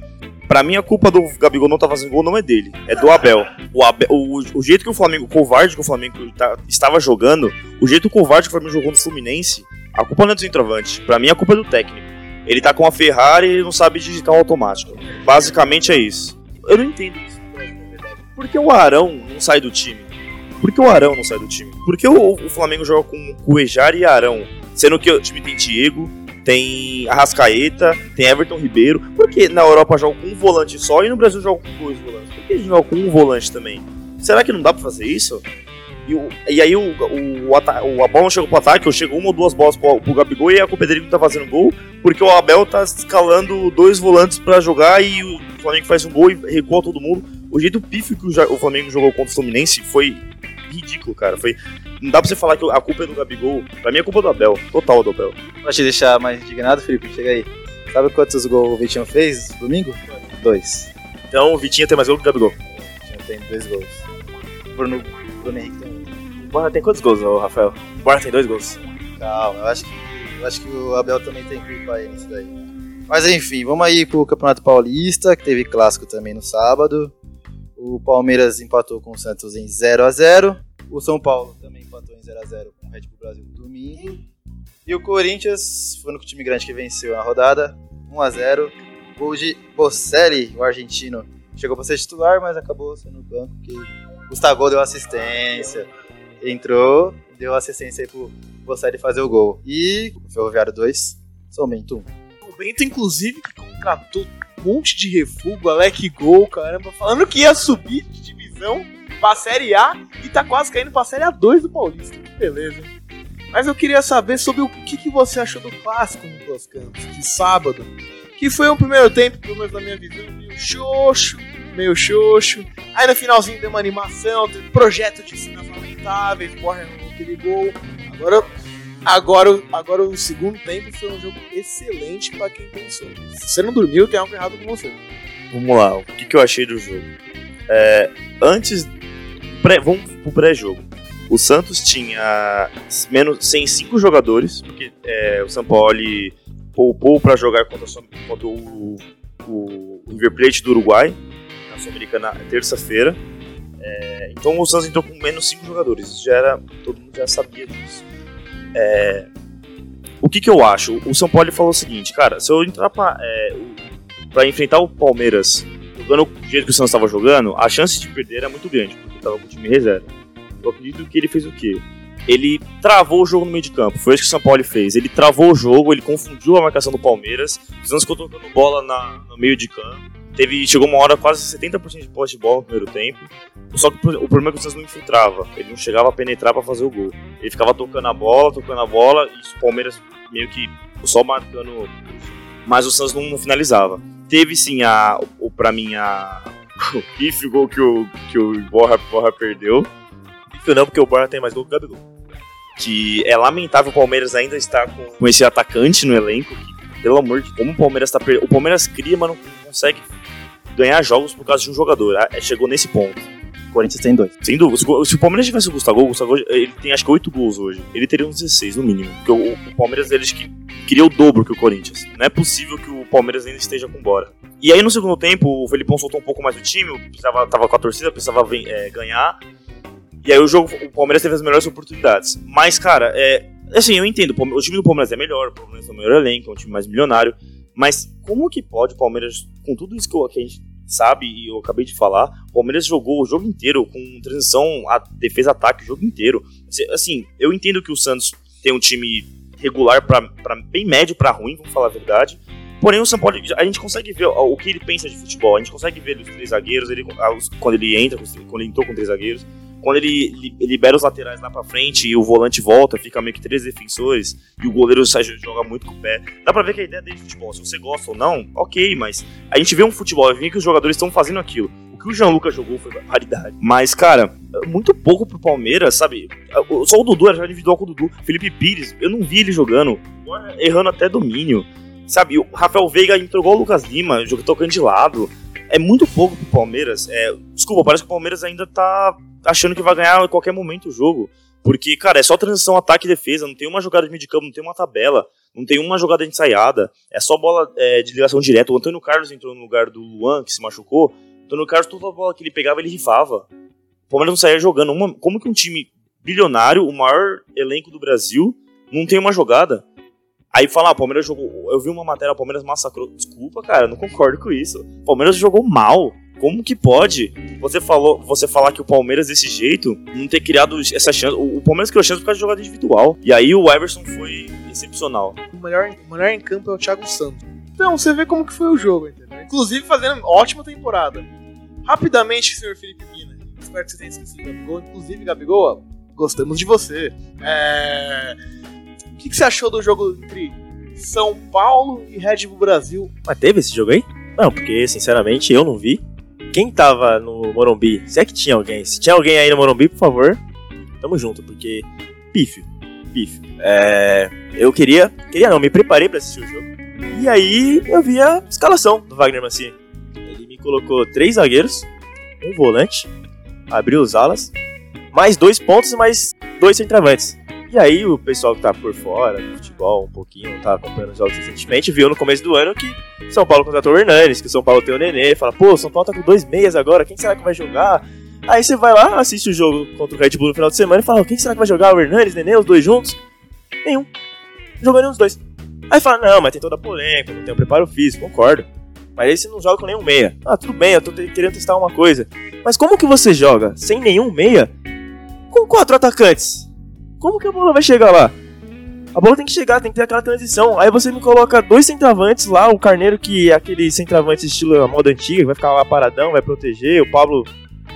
Pra mim, a culpa do Gabigol não tá fazendo gol não é dele, é do Abel. O, Abel, o, o jeito que o Flamengo, o covarde que o Flamengo tá, estava jogando, o jeito covarde que o Flamengo jogou no Fluminense, a culpa não é do centroavante. Pra mim, a culpa é do técnico. Ele tá com a Ferrari e não sabe digitar o automático. Basicamente é isso. Eu não entendo isso. Por que o Arão não sai do time? Por que o Arão não sai do time? Por que o, o Flamengo joga com Cuejar e Arão? Sendo que o time tem Diego, tem Arrascaeta, tem Everton Ribeiro. Por que na Europa joga com um volante só e no Brasil joga com dois volantes? Por que a gente joga com um volante também? Será que não dá pra fazer isso? E, o, e aí o, o, o, a bola não chegou pro ataque, ou chegou uma ou duas bolas pro, pro Gabigol e a dele não tá fazendo gol, porque o Abel tá escalando dois volantes para jogar e o Flamengo faz um gol e recua todo mundo. O jeito pífio que o, o Flamengo jogou contra o Fluminense foi ridículo, cara. Foi, não dá pra você falar que a culpa é do Gabigol. Pra mim é culpa do Abel. Total do Abel. Pra te deixar mais indignado, Felipe, chega aí. Sabe quantos gols o Vitinho fez domingo? Dois. Então o Vitinho tem mais gol que o Gabigol. O Vitinho tem dois gols. O Bruno, Bruno Henrique tem um. Tem quantos gols, Rafael? O Borja tem dois gols. Calma, eu acho que, eu acho que o Abel também tem culpa aí nisso daí. Mas enfim, vamos aí pro Campeonato Paulista, que teve clássico também no sábado. O Palmeiras empatou com o Santos em 0 a 0 O São Paulo também empatou em 0 a 0 com o Red Bull Brasil no domingo. E o Corinthians foi o único time grande que venceu na rodada, 1 a 0 Gol de Bocelli, o argentino. Chegou para ser titular, mas acabou sendo banco, porque Gustavo deu assistência. Entrou, deu assistência aí pro Bocelli fazer o gol. E o Ferroviário 2, somente um. O Bento, inclusive, que contratou um monte de refugo, Alec Gol, caramba, falando que ia subir de divisão pra Série A e tá quase caindo pra Série A2 do Paulista. Que beleza. Mas eu queria saber sobre o que, que você achou do clássico Nicolas Campos, de sábado. Que foi um primeiro tempo, pelo menos na minha visão, meio xoxo, meio xoxo. Aí no finalzinho deu uma animação, teve projeto de cenas lamentáveis, no aquele gol. Agora, agora, agora o segundo tempo foi um jogo excelente pra quem pensou. Se você não dormiu, tem algo errado com você. Vamos lá, o que, que eu achei do jogo? É, antes. Pré, vamos pro pré-jogo. O Santos tinha menos 105 jogadores, porque é, o São Paulo poupou para jogar contra, contra o, o River Plate do Uruguai, na Sul-Americana, terça-feira. É, então o Santos entrou com menos 5 jogadores, já era. Todo mundo já sabia disso. É, o que, que eu acho? O São Paulo falou o seguinte, cara, se eu entrar pra, é, enfrentar o Palmeiras jogando do jeito que o Santos estava jogando, a chance de perder era muito grande, porque tava com o time reserva. Eu acredito que ele fez o quê? Ele travou o jogo no meio de campo. Foi isso que o São Paulo fez. Ele travou o jogo, ele confundiu a marcação do Palmeiras. O Santos ficou tocando bola na- no meio de campo. Teve, chegou uma hora quase 70% de posse de bola no primeiro tempo. Só que o problema é que o Santos não infiltrava. Ele não chegava a penetrar para fazer o gol. Ele ficava tocando a bola, tocando a bola, e o Palmeiras meio que só marcando. Mas o Santos não, não finalizava. Teve sim a. O, pra mim, a. O pífio gol que o, que o Borra, Borra perdeu. Não, porque o Borja tem mais gol que o Gabigol. que é lamentável o Palmeiras ainda estar com, com esse atacante no elenco. Que, pelo amor de como o Palmeiras está perdendo. O Palmeiras cria, mas não consegue ganhar jogos por causa de um jogador. É, Chegou nesse ponto. O Corinthians tem dois. Sem dúvida. Se o- Palmeiras tivesse o Gustavo, o Gustavo ele tem acho que 8 gols hoje. Ele teria uns 16 no mínimo. Porque o, o Palmeiras ele acho que queria o dobro que o Corinthians. Não é possível que o Palmeiras ainda esteja com bora. E aí no segundo tempo, o Felipão soltou um pouco mais o time, precisava, tava com a torcida, precisava é, ganhar. E aí o jogo, o Palmeiras teve as melhores oportunidades. Mas, cara, é. Assim, eu entendo, o time do Palmeiras é melhor, o Palmeiras tem o melhor elenco, é um time mais milionário. Mas como que pode o Palmeiras, com tudo isso que, eu- que a gente sabe e eu acabei de falar, o Palmeiras jogou o jogo inteiro com transição a defesa-ataque o jogo inteiro. Assim, Assim, eu entendo que o Santos tem um time regular para bem médio para ruim, vamos falar a verdade. Porém, o São Paulo, a gente consegue ver o que ele pensa de futebol. A gente consegue ver os três zagueiros, ele, quando ele entra, quando ele entrou com três zagueiros. Quando ele, libera os laterais lá pra frente e o volante volta, fica meio que três defensores e o goleiro sai, joga muito com o pé. Dá pra ver que a ideia dele de futebol, se você gosta ou não, ok, mas a gente vê um futebol, vê que os jogadores estão fazendo aquilo. O que o Jean Lucas jogou foi raridade. Mas, cara, muito pouco pro Palmeiras, sabe? Só o Dudu era individual com o Dudu. Felipe Pires, eu não vi ele jogando, errando até domínio. Sabe, o Rafael Veiga entregou o Lucas Lima, jogo tocando de lado. É muito pouco pro Palmeiras. É, desculpa, parece que o Palmeiras ainda tá achando que vai ganhar a qualquer momento o jogo. Porque, cara, é só transição, ataque e defesa, não tem uma jogada de meio de campo, não tem uma tabela, não tem uma jogada ensaiada, é só bola é, de ligação direta. O Antônio Carlos entrou no lugar do Luan, que se machucou. O Antônio Carlos, toda bola que ele pegava, ele rifava. O Palmeiras não saía jogando. Uma, como que um time bilionário, o maior elenco do Brasil, não tem uma jogada? Aí fala, ah, o Palmeiras jogou. Eu vi uma matéria, o Palmeiras massacrou. Desculpa, cara, não concordo com isso. O Palmeiras jogou mal. Como que pode você falou, você falar que o Palmeiras desse jeito não ter criado essa chance? O, Palmeiras criou chance por causa de jogada individual. E aí o Everson foi excepcional. O melhor, o melhor em campo é o Thiago Santos. Então, você vê como que foi o jogo, entendeu? Inclusive fazendo ótima temporada. Rapidamente, senhor Felipe Mina. Espero que você tenha esquecido Gabigol. Inclusive, Gabigol, gostamos de você. É o que, que, você achou do jogo entre São Paulo e Red Bull Brasil? Mas teve esse jogo aí? Não, porque sinceramente eu não vi. Quem tava no Morumbi? Se é que tinha alguém. Se tinha alguém aí no Morumbi, por favor, tamo junto, porque pífio, pífio. É, eu queria, queria não, me preparei para assistir o jogo. E aí eu vi a escalação do Wagner Mancini. Ele colocou três zagueiros, um volante, abriu os alas, mais dois pontos mais dois centravantes. E aí o pessoal que tá por fora do futebol um pouquinho, tá acompanhando os jogos recentemente, viu no começo do ano que São Paulo contratou o Hernanes, que o São Paulo tem o Nenê, fala, pô, São Paulo tá com dois meias agora, quem será que vai jogar? Aí você vai lá, assiste o jogo contra o Red Bull no final de semana e fala, quem será que vai jogar? O Hernanes, Nenê, os dois juntos? Nenhum. Jogou nenhum dos dois. Aí fala, não, mas tem toda a polêmica, não tem um preparo físico, concordo. Mas você não joga com nenhum meia. Ah, tudo bem, eu tô querendo testar uma coisa. Mas como que você joga sem nenhum meia com quatro atacantes? Como que a bola vai chegar lá? A bola tem que chegar, tem que ter aquela transição. Aí você me coloca dois centravantes lá, o Carneiro que é aquele centravante estilo moda antiga, vai ficar lá paradão, vai proteger. O Pablo,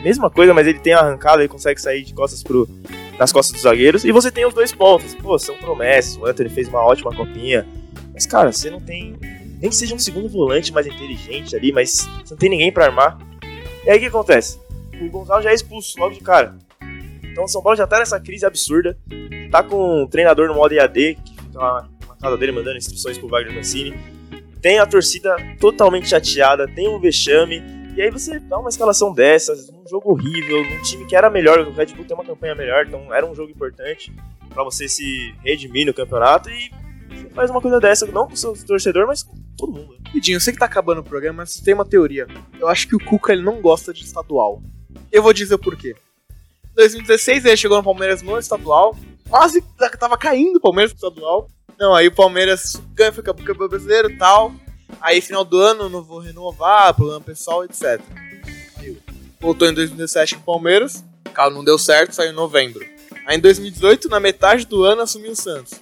mesma coisa, mas ele tem arrancada, ele consegue sair de costas pro, nas costas dos zagueiros. E você tem os dois pontos. Pô, são promessas. O Anthony fez uma ótima copinha. Mas, cara, você não tem. Nem que seja um segundo volante mais inteligente ali, mas não tem ninguém para armar. E aí o que acontece? O Gonzalo já é expulso logo de cara. Então o São Paulo já tá nessa crise absurda. Tá com um treinador no modo EAD, que fica lá na casa dele mandando instruções pro Wagner Mancini. Tem a torcida totalmente chateada, tem um vexame. E aí você dá uma escalação dessas, um jogo horrível, um time que era melhor, o Red Bull tem uma campanha melhor, então era um jogo importante para você se redimir no campeonato e faz uma coisa dessa, não com o seu torcedor, mas com todo mundo. Pedinho, eu sei que tá acabando o programa, mas tem uma teoria. Eu acho que o Cuca ele não gosta de estadual. Eu vou dizer o porquê. 2016 ele chegou no Palmeiras no estadual. Quase tava caindo o Palmeiras no estadual. Não, aí o Palmeiras ganha, foi campeão brasileiro e tal. Aí final do ano não vou renovar, problema pessoal, etc. Voltou em 2017 com o Palmeiras. Carlos não deu certo, saiu em novembro. Aí em 2018, na metade do ano, assumiu o Santos.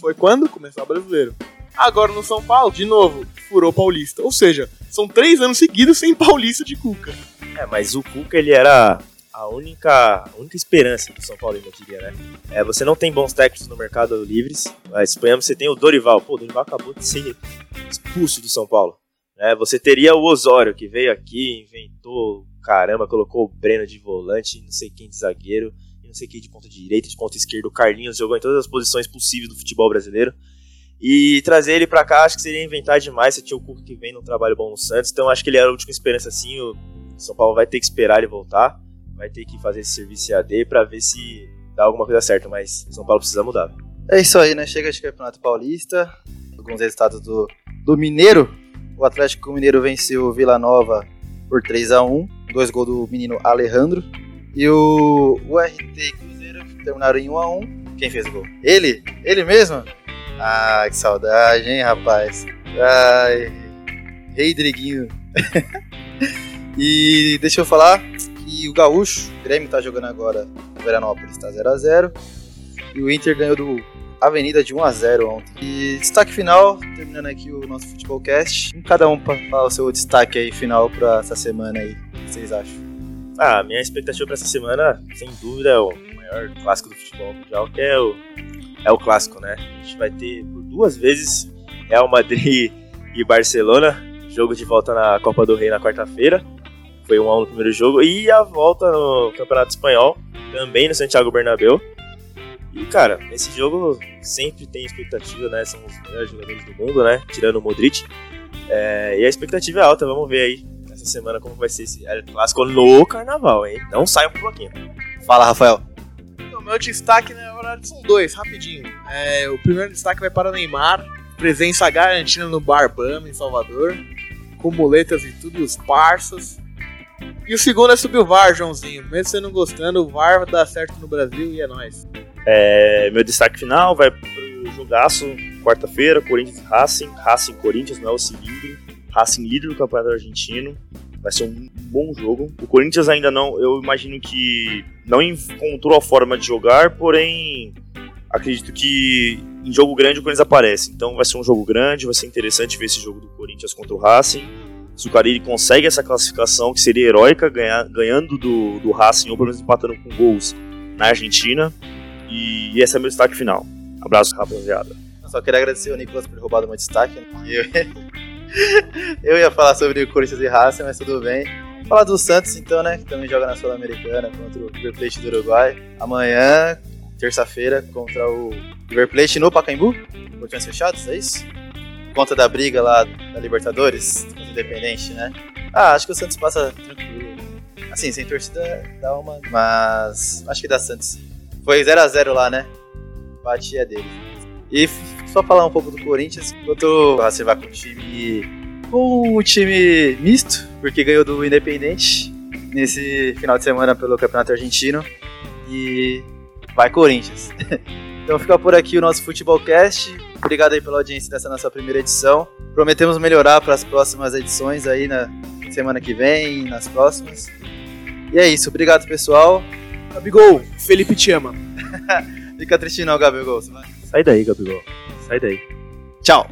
Foi quando? Começou o brasileiro. Agora no São Paulo, de novo, furou Paulista. Ou seja, são três anos seguidos sem Paulista de Cuca. É, mas o Cuca ele era a única, a única esperança do São Paulo, eu diria, né? É, você não tem bons técnicos no mercado livres, mas suponhamos você tem o Dorival. Pô, o Dorival acabou de ser expulso do São Paulo. É, você teria o Osório, que veio aqui, inventou, caramba, colocou o Breno de volante, não sei quem de zagueiro, sei quem de ponta direita, de ponta esquerda. O Carlinhos jogou em todas as posições possíveis do futebol brasileiro. E trazer ele para cá acho que seria inventar demais. Você tinha o Cuca que vem num trabalho bom no Santos, então acho que ele era a última esperança assim. O São Paulo vai ter que esperar ele voltar vai ter que fazer esse serviço EAD para ver se dá alguma coisa certa, mas São Paulo precisa mudar. É isso aí, né? Chega de Campeonato Paulista, alguns resultados do, do Mineiro. O Atlético Mineiro venceu o Vila Nova por 3 a 1 dois gols do menino Alejandro. E o, o RT e Cruzeiro terminaram em 1 a 1 Quem fez o gol? Ele? Ele mesmo? Ah, que saudade, hein, rapaz? Ai, Rei Driguinho. e deixa eu falar, e o Gaúcho, o Grêmio tá jogando agora no Veranópolis, tá 0x0. E o Inter ganhou do Avenida de 1 a 0 ontem. E destaque final, terminando aqui o nosso futebolcast. Cada um para o seu destaque aí final para essa semana aí. O que vocês acham? Ah, minha expectativa para essa semana, sem dúvida, é o maior clássico do futebol mundial, que é o, é o clássico, né? A gente vai ter por duas vezes Real Madrid e Barcelona, jogo de volta na Copa do Rei na quarta-feira. Foi um a um no primeiro jogo. E a volta no Campeonato Espanhol, também no Santiago Bernabéu. E, cara, nesse jogo sempre tem expectativa, né? São os melhores jogadores do mundo, né? Tirando o Modric. É, e a expectativa é alta, vamos ver aí semana como vai ser esse clássico no carnaval, hein? Não saiam pro bloquinho. Fala, Rafael. O meu destaque, na verdade, são dois, rapidinho. É, o primeiro destaque vai para o Neymar, presença garantina no Barbama, em Salvador, com boletas e tudo, os parças. E o segundo é subir o VAR, Joãozinho. Mesmo você não gostando, o VAR vai dar certo no Brasil e é nóis. É, meu destaque final vai pro jogaço, quarta-feira, Corinthians Racing, Racing Corinthians, não é o cilindro, Racing líder do campeonato argentino, vai ser um bom jogo. O Corinthians ainda não, eu imagino que não encontrou a forma de jogar, porém acredito que em jogo grande o Corinthians aparece. Então vai ser um jogo grande, vai ser interessante ver esse jogo do Corinthians contra o Racing. Se o Carille consegue essa classificação, que seria heróica, ganhar, ganhando do, do Racing ou pelo menos empatando com gols na Argentina. E, e esse é meu destaque final. Abraço, rapaziada. Só queria agradecer ao Nicolas por ter roubado meu destaque. Né? Eu, eu ia falar sobre o Corinthians e Racing, mas tudo bem. Falar do Santos, então, né? Que também joga na Sul-Americana contra o River Plate do Uruguai. Amanhã, terça-feira, contra o River Plate no Pacaembu. Portões fechados, é isso? Conta da briga lá da Libertadores, Independente, né? Ah, acho que o Santos passa tranquilo. Assim, sem torcida dá uma. Mas acho que dá Santos. Foi 0x0 lá, né? Batia dele. E só falar um pouco do Corinthians, enquanto você vai com o time. Com o time misto, porque ganhou do Independente nesse final de semana pelo Campeonato Argentino. E vai Corinthians. então fica por aqui o nosso Futebolcast. Obrigado aí pela audiência dessa nossa primeira edição. Prometemos melhorar para as próximas edições aí na semana que vem, nas próximas. E é isso, obrigado pessoal. Gabigol, Felipe te ama. Fica triste não, Gabigol. Sai daí, Gabigol. Sai daí. Tchau.